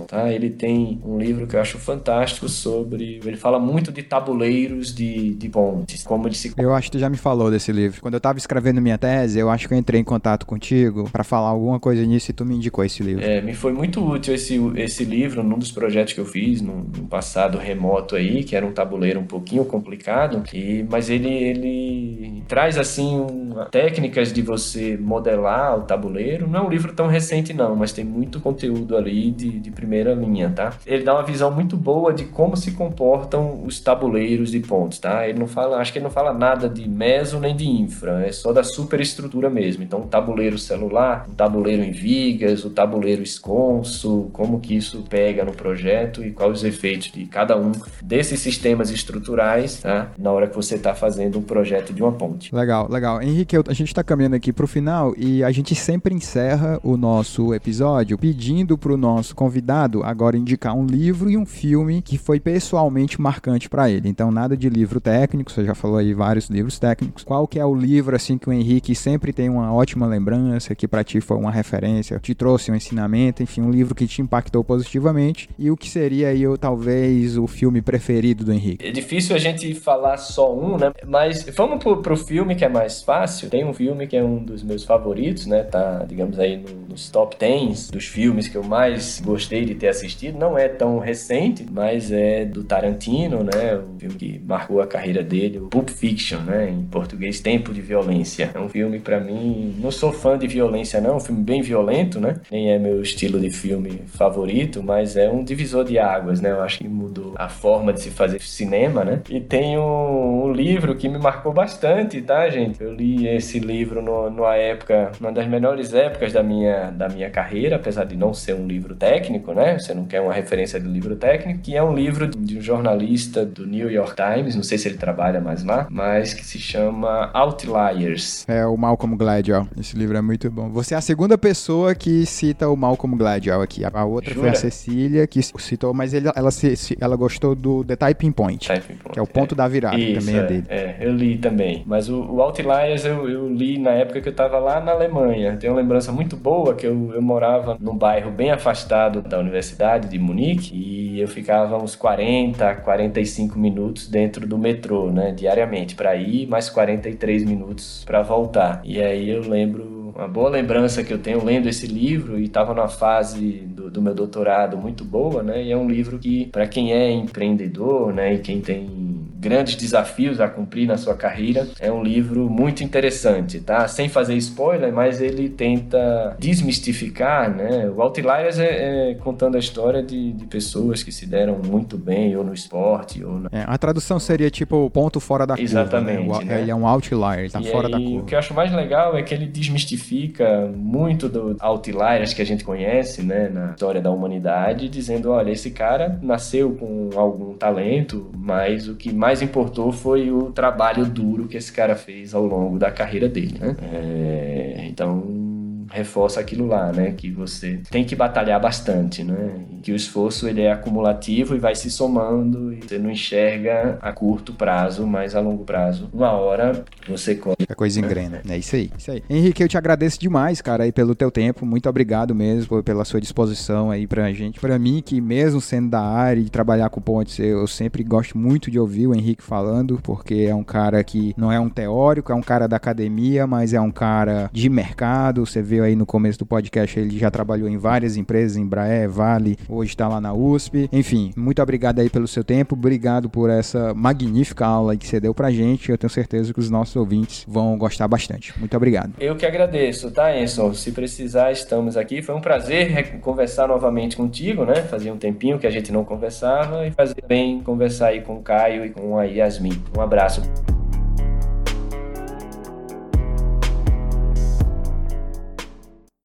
[SPEAKER 1] tá? Ele tem um livro que eu acho fantástico sobre... Ele fala muito de tabuleiros de, de pontes, como de se...
[SPEAKER 2] Eu acho que tu já me falou desse livro. Quando eu tava escrevendo minha tese, eu acho que eu entrei em contato contigo para falar alguma coisa nisso e tu me indicou esse livro.
[SPEAKER 1] É, me foi muito útil esse, esse livro num dos projetos que eu fiz no, no passado remoto aí, que era um tabuleiro um pouquinho complicado, e, mas ele, ele traz assim técnicas de você modelar o tabuleiro. Não é um livro tão recente não, mas tem muito conteúdo ali de, de primeira linha, tá? Ele dá uma visão muito boa de como se comportam os tabuleiros de pontos, tá? Ele não fala, acho que ele não fala nada de meso nem de infra, é só da superestrutura mesmo. Então, tabuleiro celular, tabuleiro em vigas, o tabuleiro esconso, como que isso pega no projeto e quais os efeitos de cada um desses sistemas estruturais, tá? Na hora que você está fazendo um projeto de uma ponte.
[SPEAKER 2] Legal, legal. Henrique, a gente está caminhando aqui para o final e a gente sempre encerra o nosso episódio pedindo para o nosso convidado agora indicar um livro e um filme que foi pessoalmente marcante para ele. Então, nada de livro técnico, você já falou aí vários livros técnicos. Qual que é o livro assim que o Henrique sempre tem uma ótima lembrança, que para ti foi uma referência, te trouxe um ensinamento, enfim, um livro que te impactou positivamente e o que seria aí talvez o filme preferido do Henrique?
[SPEAKER 1] É difícil a gente falar só um, né? Mas vamos pro, pro filme que é mais fácil. Tem um filme que é um dos meus favoritos, né? Tá, digamos aí, no, nos top 10 dos filmes que eu mais gostei de ter assistido. Não é tão recente, mas é do Tarantino, né? O filme que marcou a carreira dele, o Pulp Fiction, né? Em português, Tempo de Violência. É um filme, para mim, não sou fã de violência, não. É um filme bem violento, né? Nem é meu estilo de filme favorito, mas é um divisor de águas, né? Eu acho que mudou a forma de se fazer cinema, né? E tem um, um livro que me marcou bastante, tá, gente? Eu li esse livro no, numa época, uma das melhores épocas da minha, da minha carreira, apesar de não ser um livro técnico, né? Você não quer uma referência de livro técnico, que é um livro de um jornalista do New York Times, não sei se ele trabalha mais lá, mas que se chama Outliers.
[SPEAKER 2] É o Malcolm Gladwell. Esse livro é muito bom. Você é a segunda pessoa que cita o Malcolm Gladwell aqui. A outra Jura? foi a Cecília que citou, mas ele, ela, se, ela gostou do The Typing Point, Typing Point que é o ponto é. da virada, Isso, também é, é, dele.
[SPEAKER 1] É, eu li também. Mas o, o Outliers eu, eu, li na época que eu tava lá na Alemanha. Tenho uma lembrança muito boa que eu, eu morava num bairro bem afastado da Universidade de Munique e eu ficava uns 40, 45 minutos dentro do metrô, né, diariamente, para ir, mais 43 minutos para voltar. E aí eu lembro uma boa lembrança que eu tenho lendo esse livro e estava numa fase do, do, meu doutorado muito boa, né? E é um livro que, para quem é empreendedor, né, e quem tem grandes desafios a cumprir na sua carreira, é um livro muito interessante, tá? Sem fazer spoiler, mas ele tenta desmistificar, né? O Outliers é, é contando a história de, de, pessoas que se deram muito bem, ou no esporte, ou na...
[SPEAKER 2] é, a tradução seria tipo ponto fora da
[SPEAKER 1] Exatamente,
[SPEAKER 2] curva. Né? Né? Ele é um outlier, ele tá e fora
[SPEAKER 1] aí,
[SPEAKER 2] da curva.
[SPEAKER 1] O que eu acho mais legal é que ele desmistifica muito do outliers que a gente conhece, né, na história da humanidade, dizendo, olha, esse cara nasceu com algum talento, mas o que mais mais importou foi o trabalho duro que esse cara fez ao longo da carreira dele, né? É, então reforça aquilo lá, né? Que você tem que batalhar bastante, né? Que o esforço ele é acumulativo e vai se somando e você não enxerga a curto prazo, mas a longo prazo. Uma hora você colhe.
[SPEAKER 2] A coisa engrena. É isso aí, isso aí. Henrique, eu te agradeço demais, cara, aí pelo teu tempo. Muito obrigado mesmo pela sua disposição aí pra gente. Pra mim, que mesmo sendo da área e trabalhar com pontes, eu sempre gosto muito de ouvir o Henrique falando, porque é um cara que não é um teórico, é um cara da academia, mas é um cara de mercado. Você vê Aí no começo do podcast, ele já trabalhou em várias empresas, em Embraer, Vale, hoje está lá na USP. Enfim, muito obrigado aí pelo seu tempo, obrigado por essa magnífica aula que você deu pra gente. Eu tenho certeza que os nossos ouvintes vão gostar bastante. Muito obrigado.
[SPEAKER 1] Eu que agradeço, tá, Enson? Se precisar, estamos aqui. Foi um prazer conversar novamente contigo, né? Fazia um tempinho que a gente não conversava e fazer bem conversar aí com o Caio e com a Yasmin. Um abraço.